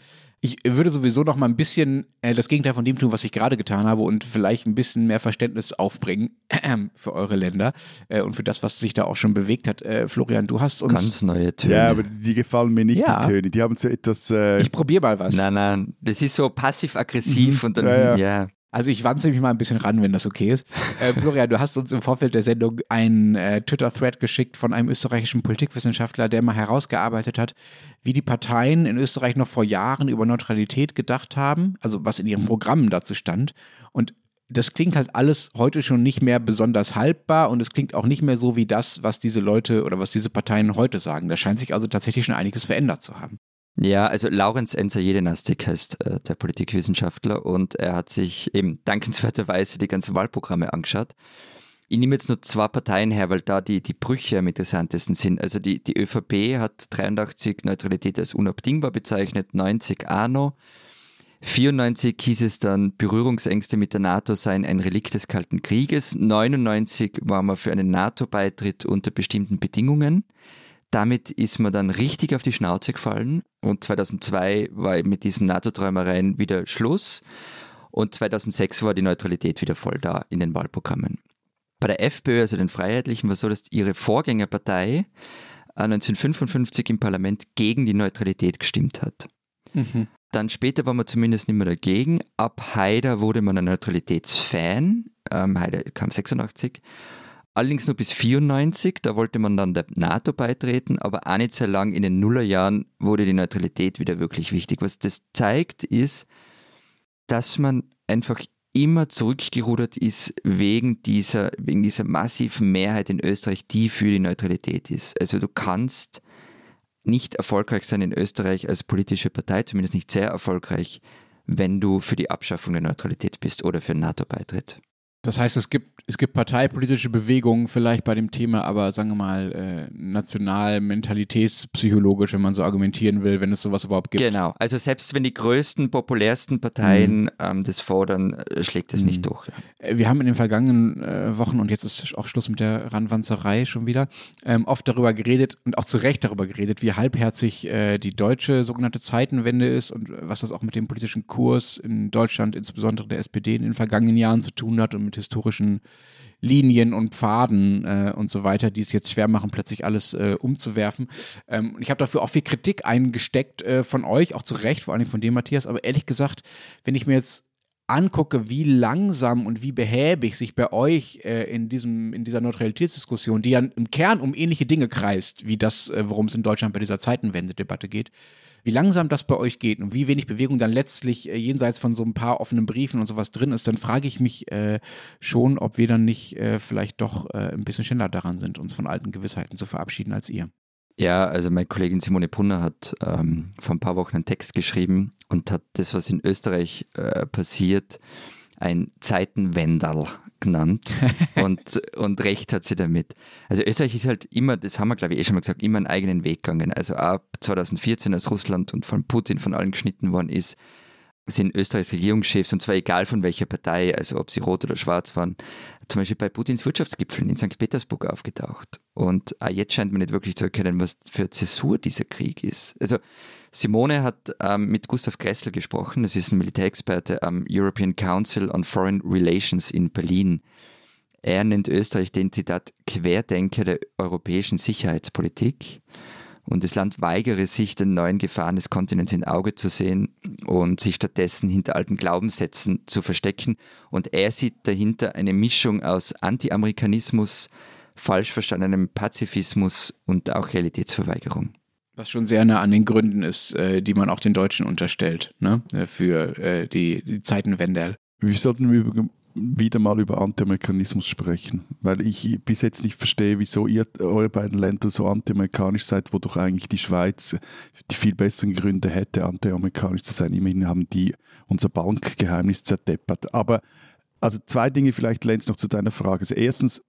Ich würde sowieso noch mal ein bisschen das Gegenteil von dem tun, was ich gerade getan habe und vielleicht ein bisschen mehr Verständnis aufbringen für eure Länder äh, und für das, was sich da auch schon bewegt hat. Äh, Florian, du hast uns. Ganz neue Töne. Ja, aber die gefallen mir nicht, ja. die Töne. Die haben so etwas. Äh ich probiere mal was. Nein, nein, das ist so passiv-aggressiv mhm. und dann. Ja, ja. ja. Also ich wanze mich mal ein bisschen ran, wenn das okay ist. Äh, Florian, du hast uns im Vorfeld der Sendung einen äh, Twitter-Thread geschickt von einem österreichischen Politikwissenschaftler, der mal herausgearbeitet hat, wie die Parteien in Österreich noch vor Jahren über Neutralität gedacht haben, also was in ihren Programmen dazu stand. Und das klingt halt alles heute schon nicht mehr besonders haltbar und es klingt auch nicht mehr so wie das, was diese Leute oder was diese Parteien heute sagen. Da scheint sich also tatsächlich schon einiges verändert zu haben. Ja, also Laurenz Enzer Jedenastik heißt äh, der Politikwissenschaftler und er hat sich eben dankenswerterweise die ganzen Wahlprogramme angeschaut. Ich nehme jetzt nur zwei Parteien her, weil da die, die Brüche am interessantesten sind. Also die, die ÖVP hat 83 Neutralität als unabdingbar bezeichnet, 90 ANO. 94 hieß es dann, Berührungsängste mit der NATO seien ein Relikt des Kalten Krieges. 99 war man für einen NATO-Beitritt unter bestimmten Bedingungen. Damit ist man dann richtig auf die Schnauze gefallen und 2002 war eben mit diesen NATO-Träumereien wieder Schluss und 2006 war die Neutralität wieder voll da in den Wahlprogrammen. Bei der FPÖ, also den Freiheitlichen, war es so, dass ihre Vorgängerpartei 1955 im Parlament gegen die Neutralität gestimmt hat. Mhm. Dann später war man zumindest nicht mehr dagegen. Ab Haider wurde man ein Neutralitätsfan. Ähm, Haider kam 86. Allerdings nur bis 94, da wollte man dann der NATO beitreten, aber auch nicht sehr lang in den Nullerjahren wurde die Neutralität wieder wirklich wichtig. Was das zeigt, ist, dass man einfach immer zurückgerudert ist wegen dieser, wegen dieser massiven Mehrheit in Österreich, die für die Neutralität ist. Also du kannst nicht erfolgreich sein in Österreich als politische Partei, zumindest nicht sehr erfolgreich, wenn du für die Abschaffung der Neutralität bist oder für NATO-Beitritt. Das heißt, es gibt, es gibt parteipolitische Bewegungen vielleicht bei dem Thema, aber sagen wir mal äh, national, mentalitätspsychologisch, wenn man so argumentieren will, wenn es sowas überhaupt gibt. Genau, also selbst wenn die größten, populärsten Parteien mhm. ähm, das fordern, äh, schlägt es mhm. nicht durch. Ja. Äh, wir haben in den vergangenen äh, Wochen, und jetzt ist auch Schluss mit der Ranwanzerei schon wieder, ähm, oft darüber geredet und auch zu Recht darüber geredet, wie halbherzig äh, die deutsche sogenannte Zeitenwende ist und was das auch mit dem politischen Kurs in Deutschland, insbesondere der SPD, in den vergangenen Jahren zu tun hat und mit historischen Linien und Pfaden äh, und so weiter, die es jetzt schwer machen, plötzlich alles äh, umzuwerfen. Ähm, ich habe dafür auch viel Kritik eingesteckt äh, von euch, auch zu Recht, vor allem von dir, Matthias. Aber ehrlich gesagt, wenn ich mir jetzt angucke, wie langsam und wie behäbig sich bei euch äh, in, diesem, in dieser Neutralitätsdiskussion, die ja im Kern um ähnliche Dinge kreist, wie das, äh, worum es in Deutschland bei dieser Zeitenwende-Debatte geht, wie langsam das bei euch geht und wie wenig Bewegung dann letztlich äh, jenseits von so ein paar offenen Briefen und sowas drin ist, dann frage ich mich äh, schon, ob wir dann nicht äh, vielleicht doch äh, ein bisschen schneller daran sind, uns von alten Gewissheiten zu verabschieden als ihr. Ja, also meine Kollegin Simone Punner hat ähm, vor ein paar Wochen einen Text geschrieben und hat das, was in Österreich äh, passiert, ein Zeitenwenderl genannt und, und recht hat sie damit. Also Österreich ist halt immer, das haben wir glaube ich eh schon mal gesagt, immer einen eigenen Weg gegangen. Also ab 2014, als Russland und von Putin von allen geschnitten worden ist, sind Österreichs Regierungschefs, und zwar egal von welcher Partei, also ob sie rot oder schwarz waren, zum Beispiel bei Putins Wirtschaftsgipfeln in St. Petersburg aufgetaucht. Und auch jetzt scheint man nicht wirklich zu erkennen, was für Zäsur dieser Krieg ist. Also Simone hat ähm, mit Gustav Gressel gesprochen, das ist ein Militärexperte am European Council on Foreign Relations in Berlin. Er nennt Österreich den Zitat Querdenker der europäischen Sicherheitspolitik und das Land weigere sich, den neuen Gefahren des Kontinents in Auge zu sehen und sich stattdessen hinter alten Glaubenssätzen zu verstecken. Und er sieht dahinter eine Mischung aus Anti-Amerikanismus, falsch verstandenem Pazifismus und auch Realitätsverweigerung. Was schon sehr nah an den Gründen ist, äh, die man auch den Deutschen unterstellt, ne? Äh, für äh, die, die Zeitenwende. Wir sollten wieder mal über Anti-Amerikanismus sprechen, weil ich bis jetzt nicht verstehe, wieso ihr eure beiden Länder so anti-amerikanisch seid, wodurch eigentlich die Schweiz die viel besseren Gründe hätte, anti-amerikanisch zu sein. Immerhin haben die unser Bankgeheimnis zerdeppert. Aber also zwei Dinge vielleicht, Lenz, noch zu deiner Frage. Also erstens,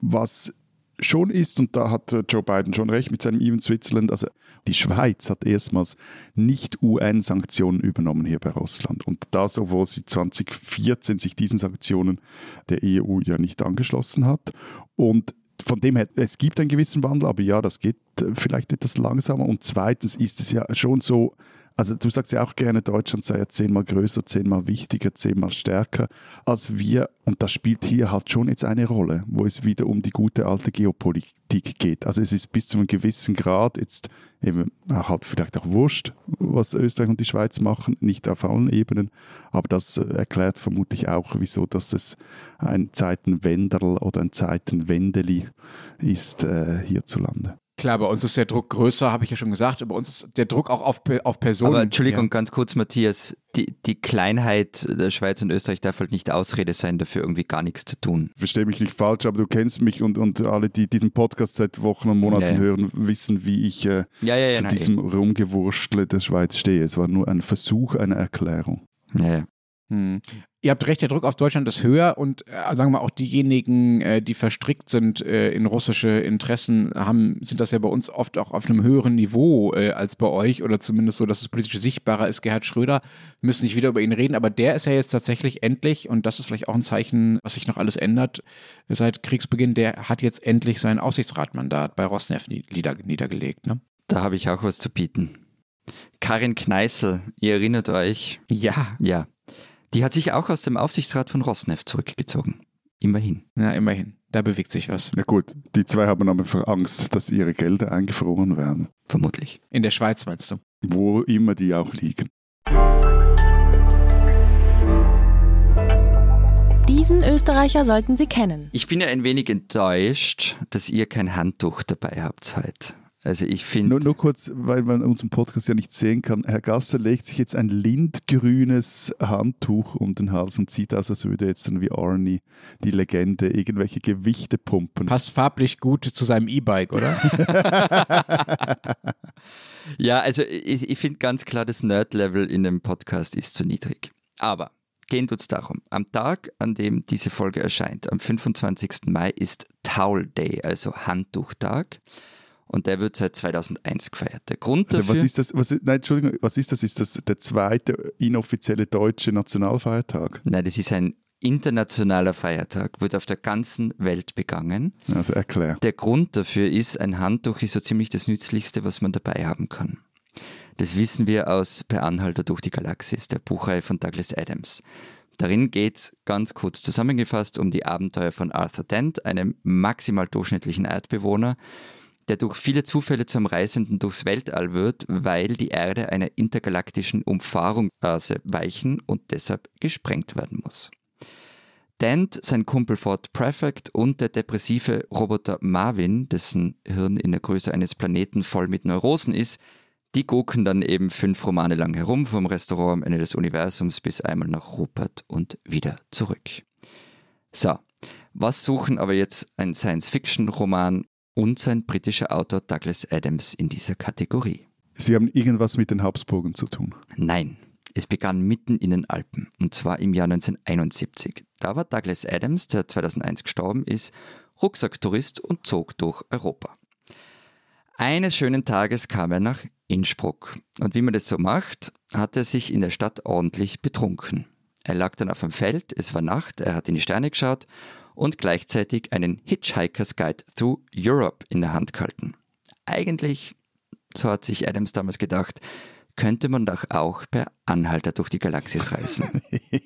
was schon ist, und da hat äh, Joe Biden schon recht mit seinem Even Switzerland, also die Schweiz hat erstmals nicht UN-Sanktionen übernommen hier bei Russland. Und das, obwohl sie 2014 sich diesen Sanktionen der EU ja nicht angeschlossen hat. Und von dem her, es gibt einen gewissen Wandel, aber ja, das geht äh, vielleicht etwas langsamer. Und zweitens ist es ja schon so, also du sagst ja auch gerne, Deutschland sei ja zehnmal größer, zehnmal wichtiger, zehnmal stärker als wir. Und das spielt hier halt schon jetzt eine Rolle, wo es wieder um die gute alte Geopolitik geht. Also es ist bis zu einem gewissen Grad jetzt eben halt vielleicht auch wurscht, was Österreich und die Schweiz machen, nicht auf allen Ebenen. Aber das äh, erklärt vermutlich auch, wieso dass es ein Zeitenwenderl oder ein Zeitenwendeli ist äh, hierzulande. Klar, bei uns ist der Druck größer, habe ich ja schon gesagt. Bei uns ist der Druck auch auf, auf Personen. Aber Entschuldigung, ja. ganz kurz, Matthias. Die, die Kleinheit der Schweiz und Österreich darf halt nicht Ausrede sein, dafür irgendwie gar nichts zu tun. Verstehe mich nicht falsch, aber du kennst mich und, und alle, die diesen Podcast seit Wochen und Monaten ja, hören, wissen, wie ich äh, ja, zu diesem eben. Rumgewurstle der Schweiz stehe. Es war nur ein Versuch einer Erklärung. Ja, ja. Hm. Ihr habt recht, der Druck auf Deutschland ist höher und äh, sagen wir auch diejenigen, äh, die verstrickt sind äh, in russische Interessen, haben, sind das ja bei uns oft auch auf einem höheren Niveau äh, als bei euch oder zumindest so, dass es politisch sichtbarer ist. Gerhard Schröder, wir müssen nicht wieder über ihn reden, aber der ist ja jetzt tatsächlich endlich, und das ist vielleicht auch ein Zeichen, was sich noch alles ändert, seit Kriegsbeginn, der hat jetzt endlich sein Aussichtsratmandat bei Rosneft nieder, niedergelegt. Ne? Da habe ich auch was zu bieten. Karin Kneißl, ihr erinnert euch? Ja. Ja. Die hat sich auch aus dem Aufsichtsrat von Rosneft zurückgezogen. Immerhin. Ja, immerhin. Da bewegt sich was. Na gut, die zwei haben aber Angst, dass ihre Gelder eingefroren werden. Vermutlich. In der Schweiz meinst du? Wo immer die auch liegen. Diesen Österreicher sollten Sie kennen. Ich bin ja ein wenig enttäuscht, dass ihr kein Handtuch dabei habt heute. Also ich finde. Nur, nur, kurz, weil man unseren Podcast ja nicht sehen kann. Herr Gasser legt sich jetzt ein lindgrünes Handtuch um den Hals und sieht aus, als würde jetzt dann wie Arnie, die Legende, irgendwelche Gewichte pumpen. Passt farblich gut zu seinem E-Bike, oder? ja, also ich, ich finde ganz klar, das Nerd-Level in dem Podcast ist zu niedrig. Aber gehen tut's darum. Am Tag, an dem diese Folge erscheint, am 25. Mai, ist Towel Day, also Handtuchtag und der wird seit 2001 gefeiert. Der Grund dafür, also was ist das? Was, nein, Entschuldigung, was ist das? Ist das der zweite inoffizielle deutsche Nationalfeiertag? Nein, das ist ein internationaler Feiertag, wird auf der ganzen Welt begangen. Also erklär. Der Grund dafür ist, ein Handtuch ist so ziemlich das Nützlichste, was man dabei haben kann. Das wissen wir aus Per Anhalter durch die Galaxis, der Buchreihe von Douglas Adams. Darin geht es ganz kurz zusammengefasst um die Abenteuer von Arthur Dent, einem maximal durchschnittlichen Erdbewohner, der durch viele Zufälle zum Reisenden durchs Weltall wird, weil die Erde einer intergalaktischen Umfahrung weichen und deshalb gesprengt werden muss. Dent, sein Kumpel Ford Prefect und der depressive Roboter Marvin, dessen Hirn in der Größe eines Planeten voll mit Neurosen ist, die gucken dann eben fünf Romane lang herum, vom Restaurant am Ende des Universums bis einmal nach Rupert und wieder zurück. So, was suchen aber jetzt ein Science-Fiction-Roman und sein britischer Autor Douglas Adams in dieser Kategorie? Sie haben irgendwas mit den Habsburgen zu tun. Nein, es begann mitten in den Alpen, und zwar im Jahr 1971. Da war Douglas Adams, der 2001 gestorben ist, Rucksacktourist und zog durch Europa. Eines schönen Tages kam er nach Innsbruck. Und wie man das so macht, hat er sich in der Stadt ordentlich betrunken. Er lag dann auf dem Feld, es war Nacht, er hat in die Sterne geschaut und gleichzeitig einen Hitchhiker's Guide Through Europe in der Hand gehalten. Eigentlich, so hat sich Adams damals gedacht, könnte man doch auch per Anhalter durch die Galaxis reisen.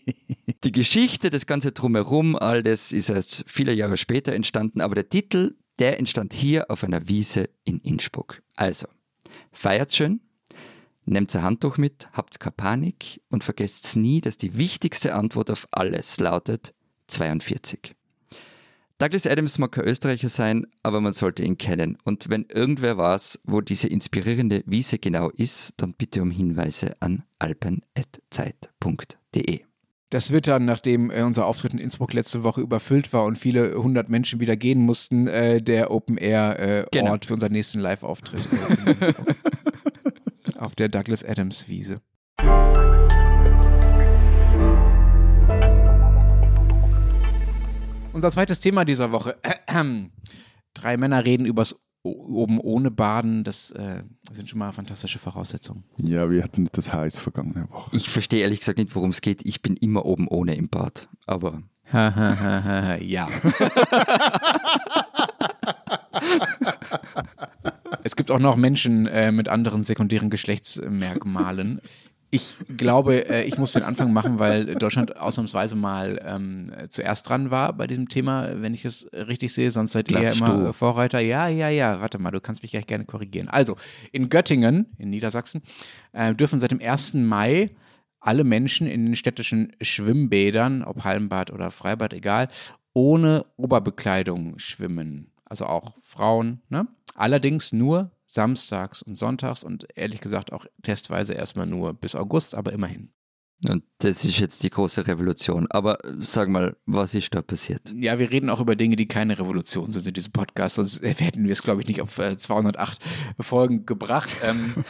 die Geschichte, das ganze Drumherum, all das ist erst viele Jahre später entstanden, aber der Titel, der entstand hier auf einer Wiese in Innsbruck. Also, feiert schön, nehmt ein Handtuch mit, habt keine Panik und vergesst nie, dass die wichtigste Antwort auf alles lautet 42. Douglas Adams mag kein Österreicher sein, aber man sollte ihn kennen. Und wenn irgendwer weiß, wo diese inspirierende Wiese genau ist, dann bitte um Hinweise an alpen.zeit.de. Das wird dann, nachdem äh, unser Auftritt in Innsbruck letzte Woche überfüllt war und viele hundert Menschen wieder gehen mussten, äh, der Open-Air-Ort äh, genau. für unseren nächsten Live-Auftritt äh, auf der Douglas Adams-Wiese. Unser zweites Thema dieser Woche. Drei Männer reden übers oben ohne Baden. Das äh, sind schon mal fantastische Voraussetzungen. Ja, wir hatten das heiß vergangene Woche. Ich verstehe ehrlich gesagt nicht, worum es geht. Ich bin immer oben ohne im Bad. Aber. ja. es gibt auch noch Menschen äh, mit anderen sekundären Geschlechtsmerkmalen ich glaube, äh, ich muss den Anfang machen, weil Deutschland ausnahmsweise mal ähm, zuerst dran war bei diesem Thema, wenn ich es richtig sehe. Sonst seid ihr ja immer du. Vorreiter. Ja, ja, ja, warte mal, du kannst mich gleich gerne korrigieren. Also, in Göttingen, in Niedersachsen, äh, dürfen seit dem 1. Mai alle Menschen in den städtischen Schwimmbädern, ob Hallenbad oder Freibad, egal, ohne Oberbekleidung schwimmen. Also auch Frauen, ne? Allerdings nur samstags und sonntags und ehrlich gesagt auch testweise erstmal nur bis August, aber immerhin. Und das ist jetzt die große Revolution. Aber äh, sag mal, was ist da passiert? Ja, wir reden auch über Dinge, die keine Revolution sind in diesem Podcast, sonst hätten wir es, glaube ich, nicht auf 208 äh, Folgen gebracht. Ähm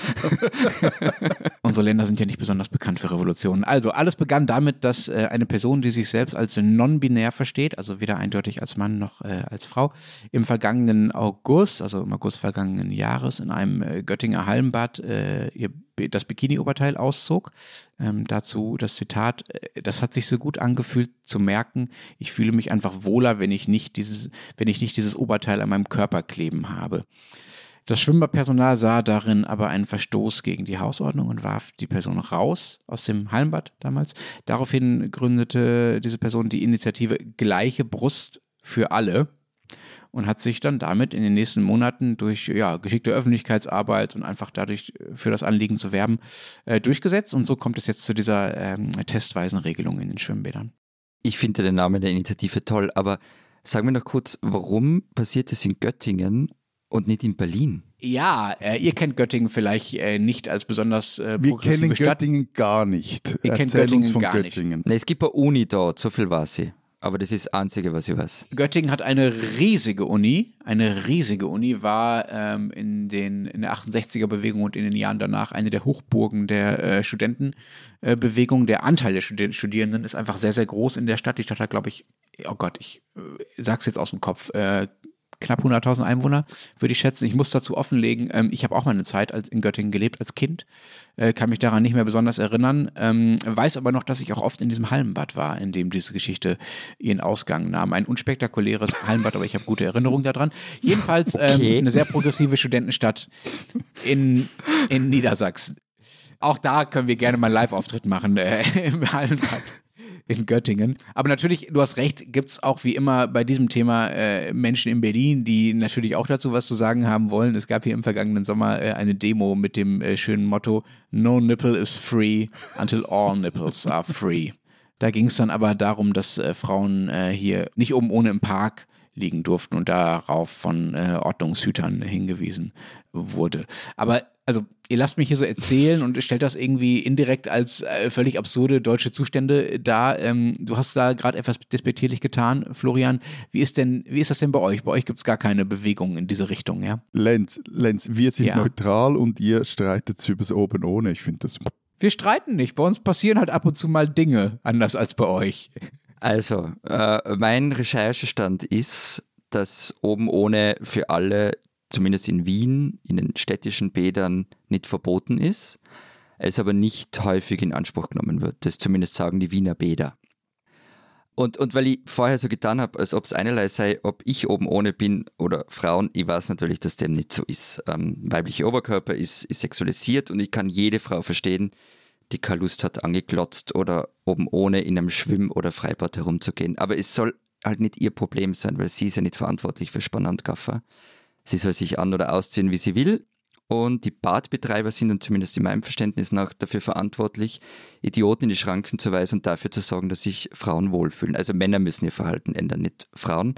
Unsere Länder sind ja nicht besonders bekannt für Revolutionen. Also, alles begann damit, dass äh, eine Person, die sich selbst als non-binär versteht, also weder eindeutig als Mann noch als Frau, im vergangenen August, also im August vergangenen Jahres, in einem Göttinger Hallenbad ihr das Bikini-Oberteil auszog. Ähm, dazu das Zitat, äh, das hat sich so gut angefühlt zu merken, ich fühle mich einfach wohler, wenn ich nicht dieses, wenn ich nicht dieses Oberteil an meinem Körper kleben habe. Das Schwimmbadpersonal sah darin aber einen Verstoß gegen die Hausordnung und warf die Person raus aus dem Hallenbad damals. Daraufhin gründete diese Person die Initiative Gleiche Brust für alle und hat sich dann damit in den nächsten Monaten durch ja, geschickte Öffentlichkeitsarbeit und einfach dadurch äh, für das Anliegen zu werben, äh, durchgesetzt. Und so kommt es jetzt zu dieser ähm, testweisen Regelung in den Schwimmbädern. Ich finde den Namen der Initiative toll, aber sagen wir noch kurz, warum passiert es in Göttingen und nicht in Berlin? Ja, äh, ihr kennt Göttingen vielleicht äh, nicht als besonders äh, Wir kennen Stadt. Göttingen gar nicht. Ihr kennt Göttingen gar Göttingen. nicht. Nee, es gibt eine Uni dort, so viel war sie aber das ist das Einzige, was ich weiß. Göttingen hat eine riesige Uni. Eine riesige Uni war ähm, in, den, in der 68er-Bewegung und in den Jahren danach eine der Hochburgen der äh, Studentenbewegung. Äh, der Anteil der Studierenden ist einfach sehr, sehr groß in der Stadt. Die Stadt hat, glaube ich, oh Gott, ich äh, sag's jetzt aus dem Kopf, äh, knapp 100.000 Einwohner, würde ich schätzen. Ich muss dazu offenlegen, ähm, ich habe auch mal eine Zeit als, in Göttingen gelebt als Kind, äh, kann mich daran nicht mehr besonders erinnern, ähm, weiß aber noch, dass ich auch oft in diesem Hallenbad war, in dem diese Geschichte ihren Ausgang nahm. Ein unspektakuläres Hallenbad, aber ich habe gute Erinnerungen daran. Jedenfalls ähm, okay. eine sehr progressive Studentenstadt in, in Niedersachsen. Auch da können wir gerne mal einen Live-Auftritt machen äh, im Hallenbad. In Göttingen. Aber natürlich, du hast recht, gibt es auch wie immer bei diesem Thema äh, Menschen in Berlin, die natürlich auch dazu was zu sagen haben wollen. Es gab hier im vergangenen Sommer äh, eine Demo mit dem äh, schönen Motto No nipple is free until all nipples are free. Da ging es dann aber darum, dass äh, Frauen äh, hier nicht oben ohne im Park liegen durften und darauf von äh, Ordnungshütern hingewiesen wurde. Aber also ihr lasst mich hier so erzählen und stellt das irgendwie indirekt als äh, völlig absurde deutsche Zustände dar. Ähm, du hast da gerade etwas despektierlich getan, Florian. Wie ist denn, wie ist das denn bei euch? Bei euch gibt es gar keine Bewegung in diese Richtung, ja? Lenz, Lenz, wir sind Ja. neutral und ihr streitet übers Oben ohne. Ich finde das. Wir streiten nicht. Bei uns passieren halt ab und zu mal Dinge, anders als bei euch. Also, äh, mein Recherchestand ist, dass oben ohne für alle, zumindest in Wien, in den städtischen Bädern nicht verboten ist, es aber nicht häufig in Anspruch genommen wird. Das zumindest sagen die Wiener Bäder. Und, und weil ich vorher so getan habe, als ob es einerlei sei, ob ich oben ohne bin oder Frauen, ich weiß natürlich, dass dem nicht so ist. Ähm, weiblicher Oberkörper ist, ist sexualisiert und ich kann jede Frau verstehen, die keine hat, angeglotzt oder oben ohne in einem Schwimm- oder Freibad herumzugehen. Aber es soll halt nicht ihr Problem sein, weil sie ist ja nicht verantwortlich für Spanner und Gaffer. Sie soll sich an- oder ausziehen, wie sie will. Und die Badbetreiber sind dann zumindest in meinem Verständnis nach dafür verantwortlich, Idioten in die Schranken zu weisen und dafür zu sorgen, dass sich Frauen wohlfühlen. Also Männer müssen ihr Verhalten ändern, nicht Frauen.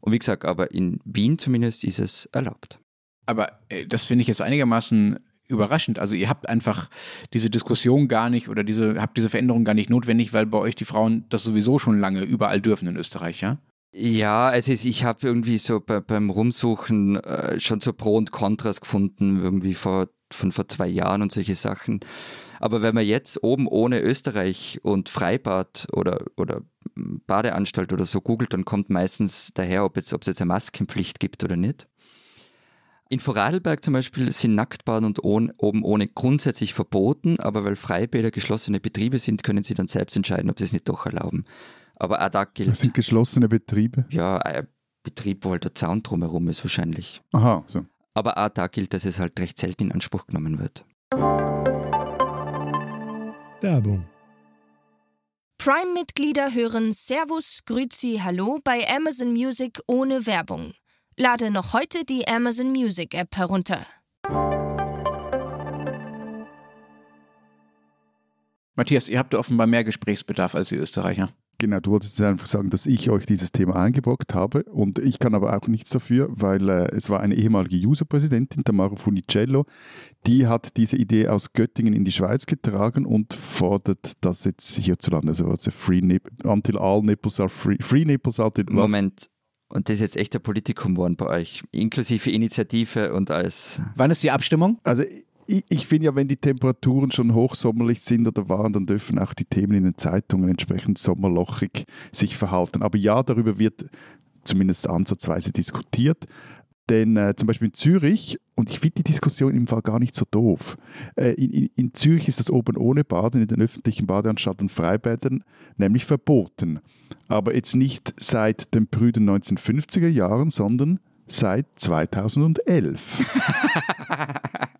Und wie gesagt, aber in Wien zumindest ist es erlaubt. Aber äh, das finde ich jetzt einigermaßen überraschend. Also ihr habt einfach diese Diskussion gar nicht oder diese, habt diese Veränderung gar nicht notwendig, weil bei euch die Frauen das sowieso schon lange überall dürfen in Österreich, ja? Ja, also ich habe irgendwie so bei, beim Rumsuchen äh, schon so Pro und Kontras gefunden, irgendwie vor, von vor zwei Jahren und solche Sachen. Aber wenn man jetzt oben ohne Österreich und Freibad oder, oder Badeanstalt oder so googelt, dann kommt meistens daher, ob es jetzt, jetzt eine Maskenpflicht gibt oder nicht. In Vorarlberg zum Beispiel sind Nacktbaden und ohn, oben ohne grundsätzlich verboten, aber weil Freibäder geschlossene Betriebe sind, können sie dann selbst entscheiden, ob sie es nicht doch erlauben. Aber auch da gilt, Das sind geschlossene Betriebe. ja, ein Betrieb, wo halt der Zaun drumherum ist wahrscheinlich. Aha, so. Aber auch da gilt, dass es halt recht selten in Anspruch genommen wird. Werbung. Prime-Mitglieder hören Servus, Grüzi, Hallo bei Amazon Music ohne Werbung. Lade noch heute die Amazon Music App herunter. Matthias, ihr habt offenbar mehr Gesprächsbedarf als die Österreicher. Genau, du wolltest jetzt einfach sagen, dass ich euch dieses Thema eingebrockt habe und ich kann aber auch nichts dafür, weil äh, es war eine ehemalige User-Präsidentin, Tamara Funicello, die hat diese Idee aus Göttingen in die Schweiz getragen und fordert das jetzt hierzulande, also, also free nip until all nipples are free, free nipples until was? Moment, und das ist jetzt echt ein Politikum geworden bei euch, inklusive Initiative und alles. Wann ist die Abstimmung? Also ich, ich finde ja, wenn die Temperaturen schon hochsommerlich sind oder waren, dann dürfen auch die Themen in den Zeitungen entsprechend sommerlochig sich verhalten. Aber ja, darüber wird zumindest ansatzweise diskutiert. Denn äh, zum Beispiel in Zürich, und ich finde die Diskussion im Fall gar nicht so doof, äh, in, in, in Zürich ist das oben ohne Baden in den öffentlichen Badeanstalten und Freibädern nämlich verboten. Aber jetzt nicht seit den prüden 1950er Jahren, sondern seit 2011.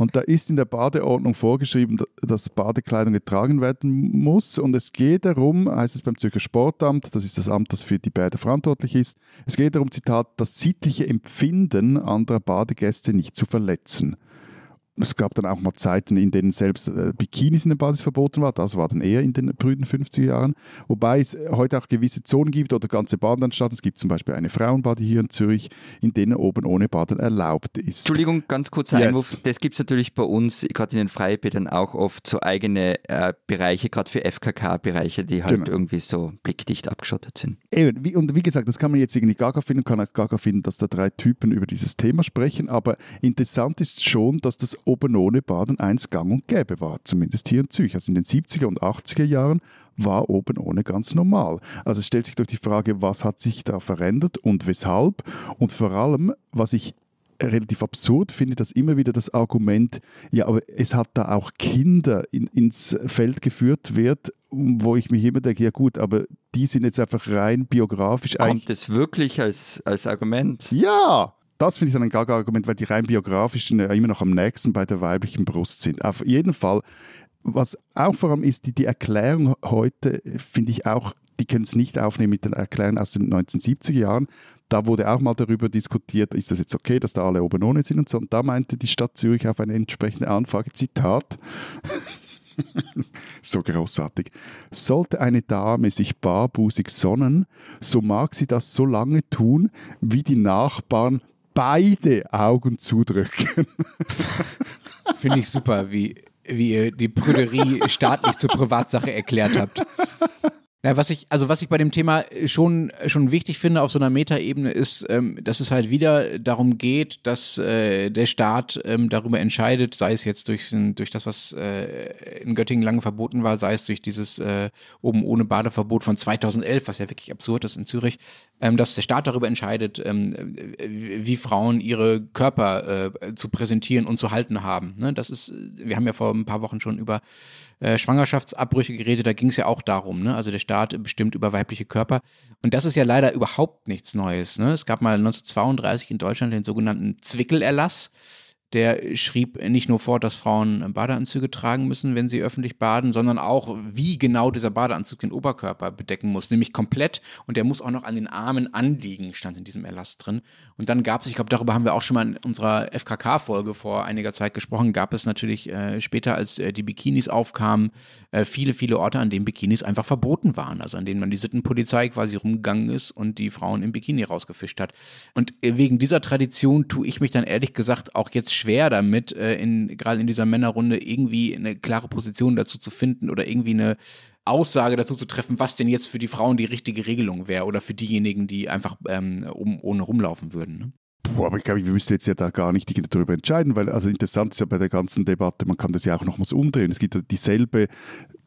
Und da ist in der Badeordnung vorgeschrieben, dass Badekleidung getragen werden muss. Und es geht darum, heißt es beim Zürcher Sportamt, das ist das Amt, das für die Bäder verantwortlich ist, es geht darum, Zitat, das sittliche Empfinden anderer Badegäste nicht zu verletzen. Es gab dann auch mal Zeiten, in denen selbst äh, Bikinis in den Badis verboten war. Das war dann eher in den prüden 50er Jahren. Wobei es heute auch gewisse Zonen gibt oder ganze Badeanstalten. Es gibt zum Beispiel eine Frauenbade hier in Zürich, in denen oben ohne Baden erlaubt ist. Entschuldigung, ganz kurzer Yes. Einwurf. Das gibt es natürlich bei uns, gerade in den Freibädern, auch oft so eigene äh, Bereiche, gerade für FKK-Bereiche, die halt Genau. irgendwie so blickdicht abgeschottet sind. Eben, wie, und wie gesagt, das kann man jetzt irgendwie gaga finden, kann auch gaga finden, dass da drei Typen über dieses Thema sprechen, aber interessant ist schon, dass das oben ohne Baden eins gang und gäbe war, zumindest hier in Zürich. Also in den 70er und 80er Jahren war oben ohne ganz normal. Also es stellt sich doch die Frage, was hat sich da verändert und weshalb und vor allem, was ich relativ absurd finde, dass immer wieder das Argument, ja, aber es hat da auch Kinder in, ins Feld geführt wird, wo ich mich immer denke, ja gut, aber die sind jetzt einfach rein biografisch. Kommt es wirklich als, als Argument? Ja! Das finde ich dann ein Gaga-Argument, weil die rein biografischen ja immer noch am nächsten bei der weiblichen Brust sind. Auf jeden Fall, was auch vor allem ist, die, die Erklärung heute, finde ich auch, die können es nicht aufnehmen mit den Erklärungen aus den 1970er Jahren. Da wurde auch mal darüber diskutiert, ist das jetzt okay, dass da alle oben ohne sind und so. Und da meinte die Stadt Zürich auf eine entsprechende Anfrage, Zitat, so großartig. Sollte eine Dame sich barbusig sonnen, so mag sie das so lange tun, wie die Nachbarn beide Augen zudrücken. Finde ich super, wie, wie ihr die Prüderie staatlich zur Privatsache erklärt habt. Ja, was ich, also was ich bei dem Thema schon, schon wichtig finde auf so einer Metaebene ist, ähm, dass es halt wieder darum geht, dass äh, der Staat ähm, darüber entscheidet, sei es jetzt durch, durch das, was äh, in Göttingen lange verboten war, sei es durch dieses äh, oben ohne Badeverbot von 2011, was ja wirklich absurd ist in Zürich, ähm, dass der Staat darüber entscheidet, ähm, wie Frauen ihre Körper äh, zu präsentieren und zu halten haben. Ne? Das ist, wir haben ja vor ein paar Wochen schon über äh, Schwangerschaftsabbrüche geredet, da ging es ja auch darum, ne? also der Staat bestimmt über weibliche Körper. Und das ist ja leider überhaupt nichts Neues. Ne? Es gab mal 1932 in Deutschland den sogenannten Zwickelerlass der schrieb nicht nur vor, dass Frauen Badeanzüge tragen müssen, wenn sie öffentlich baden, sondern auch, wie genau dieser Badeanzug den Oberkörper bedecken muss, nämlich komplett. Und der muss auch noch an den Armen anliegen, stand in diesem Erlass drin. Und dann gab es, ich glaube, darüber haben wir auch schon mal in unserer FKK-Folge vor einiger Zeit gesprochen, gab es natürlich äh, später, als äh, die Bikinis aufkamen, äh, viele, viele Orte, an denen Bikinis einfach verboten waren. Also an denen man die Sittenpolizei quasi rumgegangen ist und die Frauen im Bikini rausgefischt hat. Und äh, wegen dieser Tradition tue ich mich dann ehrlich gesagt auch jetzt schwer damit, äh, in, gerade in dieser Männerrunde irgendwie eine klare Position dazu zu finden oder irgendwie eine Aussage dazu zu treffen, was denn jetzt für die Frauen die richtige Regelung wäre oder für diejenigen, die einfach ähm, um, ohne rumlaufen würden. Ne? Boah, aber ich glaube, wir müssen jetzt ja da gar nicht darüber entscheiden, weil also interessant ist ja bei der ganzen Debatte, man kann das ja auch nochmals umdrehen. Es gibt ja dieselbe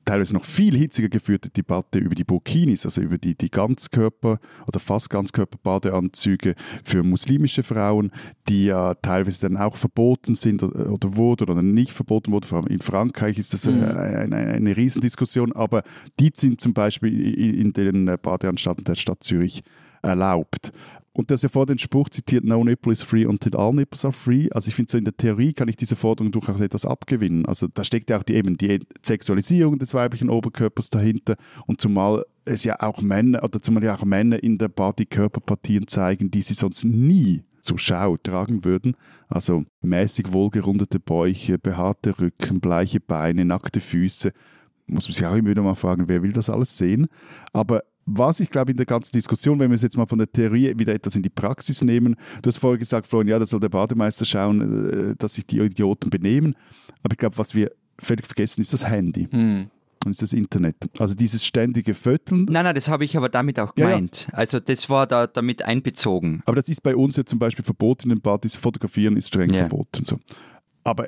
teilweise noch viel hitziger geführte Debatte über die Burkinis, also über die, die Ganzkörper- oder fast Ganzkörper-Badeanzüge für muslimische Frauen, die ja teilweise dann auch verboten sind oder, oder wurden oder nicht verboten wurden. Vor allem in Frankreich ist das mhm. eine, eine, eine Riesendiskussion, aber die sind zum Beispiel in den Badeanstalten der Stadt Zürich erlaubt. Und das ja vor den Spruch zitiert, no nipple is free until all nipples are free. Also ich finde so in der Theorie kann ich diese Forderung durchaus etwas abgewinnen. Also da steckt ja auch die, eben die Sexualisierung des weiblichen Oberkörpers dahinter und zumal es ja auch Männer, oder zumal ja auch Männer in der Body Körperpartien zeigen, die sie sonst nie zur Schau tragen würden. Also mäßig wohlgerundete Bäuche, behaarte Rücken, bleiche Beine, nackte Füße. Muss man sich auch immer wieder mal fragen, wer will das alles sehen? Aber was ich glaube in der ganzen Diskussion, wenn wir es jetzt mal von der Theorie wieder etwas in die Praxis nehmen, du hast vorher gesagt, Florian, ja, da soll der Bademeister schauen, äh, dass sich die Idioten benehmen. Aber ich glaube, was wir völlig vergessen, ist das Handy. Hm. Und ist das Internet. Also dieses ständige Fötteln. Nein, nein, das habe ich aber damit auch gemeint. Ja, ja. Also das war da damit einbezogen. Aber das ist bei uns ja zum Beispiel verboten in den Partys. Fotografieren ist streng ja. verboten. So. Aber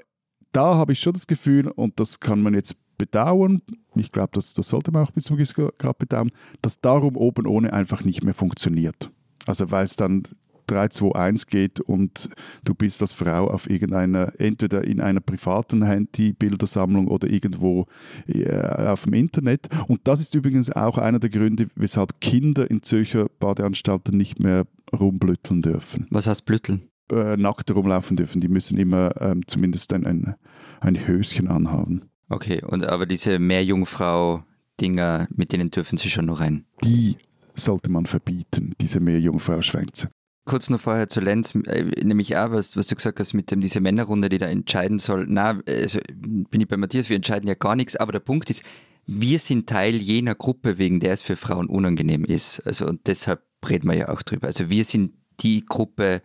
da habe ich schon das Gefühl, und das kann man jetzt bedauern, ich glaube, das, das sollte man auch bis zum Grad bedauern, dass darum oben ohne einfach nicht mehr funktioniert. Also weil es dann 3, 2, 1 geht und du bist als Frau auf irgendeiner, entweder in einer privaten Handy-Bildersammlung oder irgendwo äh, auf dem Internet. Und das ist übrigens auch einer der Gründe, weshalb Kinder in Zürcher Badeanstalten nicht mehr rumblütteln dürfen. Was heißt blütteln? Äh, nackt rumlaufen dürfen. Die müssen immer ähm, zumindest ein, ein, ein Höschen anhaben. Okay, und aber diese Meerjungfrau-Dinger, mit denen dürfen Sie schon noch rein? Die sollte man verbieten, diese Meerjungfrau-Schwänze. Kurz noch vorher zu Lenz, äh, nämlich auch, was, was du gesagt hast mit dem, diese Männerrunde, die da entscheiden soll. Na, also bin ich bei Matthias, wir entscheiden ja gar nichts, aber der Punkt ist, wir sind Teil jener Gruppe, wegen der es für Frauen unangenehm ist. Also und deshalb reden wir ja auch drüber. Also wir sind die Gruppe,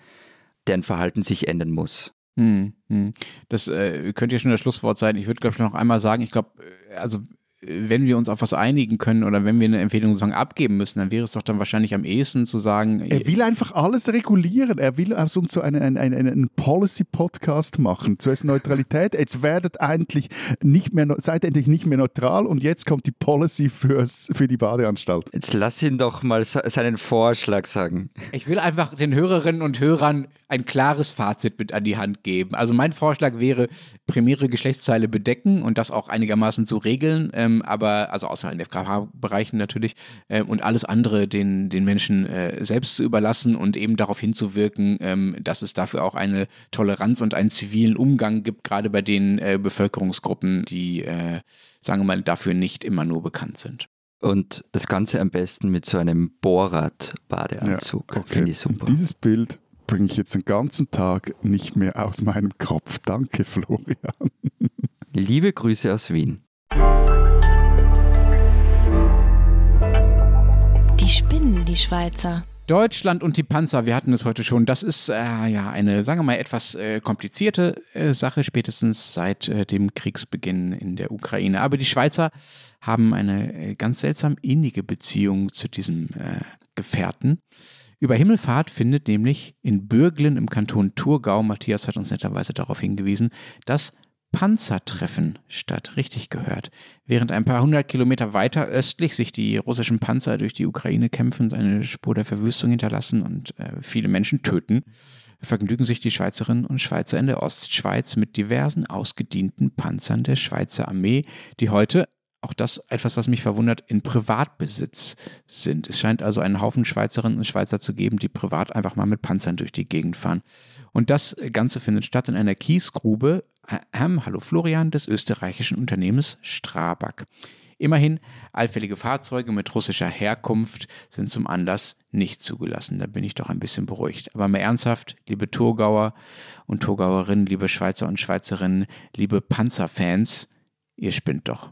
deren Verhalten sich ändern muss. Hm, hm. Das äh, könnte ja schon das Schlusswort sein. Ich würde, glaube ich, noch einmal sagen, ich glaube, äh, also wenn wir uns auf was einigen können oder wenn wir eine Empfehlung sozusagen abgeben müssen, dann wäre es doch dann wahrscheinlich am ehesten zu sagen. Er will einfach alles regulieren. Er will aus uns so einen, einen, einen Policy-Podcast machen. Zuerst Neutralität. Jetzt werdet endlich nicht mehr, seid endlich nicht mehr neutral und jetzt kommt die Policy fürs, für die Badeanstalt. Jetzt lass ihn doch mal seinen Vorschlag sagen. Ich will einfach den Hörerinnen und Hörern ein klares Fazit mit an die Hand geben. Also mein Vorschlag wäre, primäre Geschlechtsteile bedecken und das auch einigermaßen zu regeln. Ähm, ähm, aber also außer in FKH-Bereichen natürlich ähm, und alles andere den, den Menschen äh, selbst zu überlassen und eben darauf hinzuwirken, ähm, dass es dafür auch eine Toleranz und einen zivilen Umgang gibt, gerade bei den äh, Bevölkerungsgruppen, die, äh, sagen wir mal, dafür nicht immer nur bekannt sind. Und das Ganze am besten mit so einem Bohrrad-Badeanzug. Ja, okay. Finde ich super. Dieses Bild bringe ich jetzt den ganzen Tag nicht mehr aus meinem Kopf. Danke, Florian. Liebe Grüße aus Wien. Die Schweizer. Deutschland und die Panzer, wir hatten es heute schon. Das ist äh, ja eine, sagen wir mal, etwas äh, komplizierte äh, Sache, spätestens seit äh, dem Kriegsbeginn in der Ukraine. Aber die Schweizer haben eine äh, ganz seltsam innige Beziehung zu diesem äh, Gefährten. Über Himmelfahrt findet nämlich in Bürglen im Kanton Thurgau, Matthias hat uns netterweise darauf hingewiesen, das Panzertreffen statt, richtig gehört. Während ein paar hundert Kilometer weiter östlich sich die russischen Panzer durch die Ukraine kämpfen eine Spur der Verwüstung hinterlassen und äh, viele Menschen töten, vergnügen sich die Schweizerinnen und Schweizer in der Ostschweiz mit diversen ausgedienten Panzern der Schweizer Armee, die heute auch das etwas, was mich verwundert, in Privatbesitz sind. Es scheint also einen Haufen Schweizerinnen und Schweizer zu geben, die privat einfach mal mit Panzern durch die Gegend fahren. Und das Ganze findet statt in einer Kiesgrube, ähm, hallo Florian, des österreichischen Unternehmens Strabag. Immerhin, allfällige Fahrzeuge mit russischer Herkunft sind zum Anlass nicht zugelassen. Da bin ich doch ein bisschen beruhigt. Aber mal ernsthaft, liebe Thurgauer und Thurgauerinnen, liebe Schweizer und Schweizerinnen, liebe Panzerfans, ihr spinnt doch.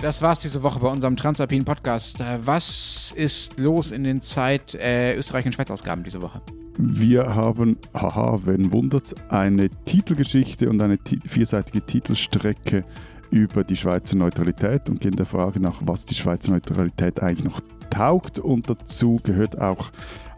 Das war's diese Woche bei unserem Transalpin Podcast. Was ist los in den Zeit äh, Österreich- und Schweiz-Ausgaben diese Woche? Wir haben, haha, wen wundert's, eine Titelgeschichte und eine vierseitige Titelstrecke über die Schweizer Neutralität und gehen der Frage nach, was die Schweizer Neutralität eigentlich noch taugt. Und dazu gehört auch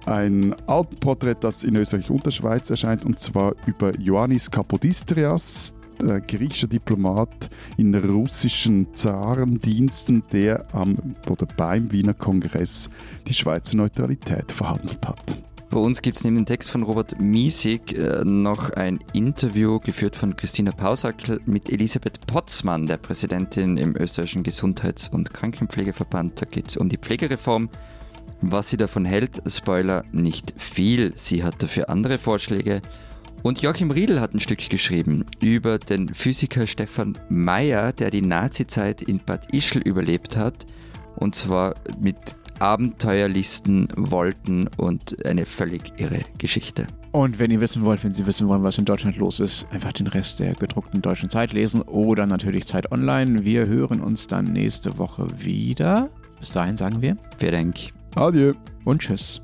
ein Alpenporträt, das in Österreich und der Schweiz erscheint, und zwar über Ioannis Kapodistrias, äh, griechischer Diplomat in russischen Zarendiensten, der am oder beim Wiener Kongress die Schweizer Neutralität verhandelt hat. Bei uns gibt es neben dem Text von Robert Miesig äh, noch ein Interview geführt von Christina Pausackel mit Elisabeth Potzmann, der Präsidentin im österreichischen Gesundheits- und Krankenpflegeverband. Da geht es um die Pflegereform. Was sie davon hält, Spoiler, nicht viel. Sie hat dafür andere Vorschläge. Und Joachim Riedel hat ein Stück geschrieben über den Physiker Stefan Meyer, der die Nazizeit in Bad Ischl überlebt hat. Und zwar mit Abenteuerlisten, Wolken und eine völlig irre Geschichte. Und wenn ihr wissen wollt, wenn Sie wissen wollen, was in Deutschland los ist, einfach den Rest der gedruckten deutschen Zeit lesen oder natürlich Zeit online. Wir hören uns dann nächste Woche wieder. Bis dahin sagen wir. Wer denkt. Adieu. Und tschüss.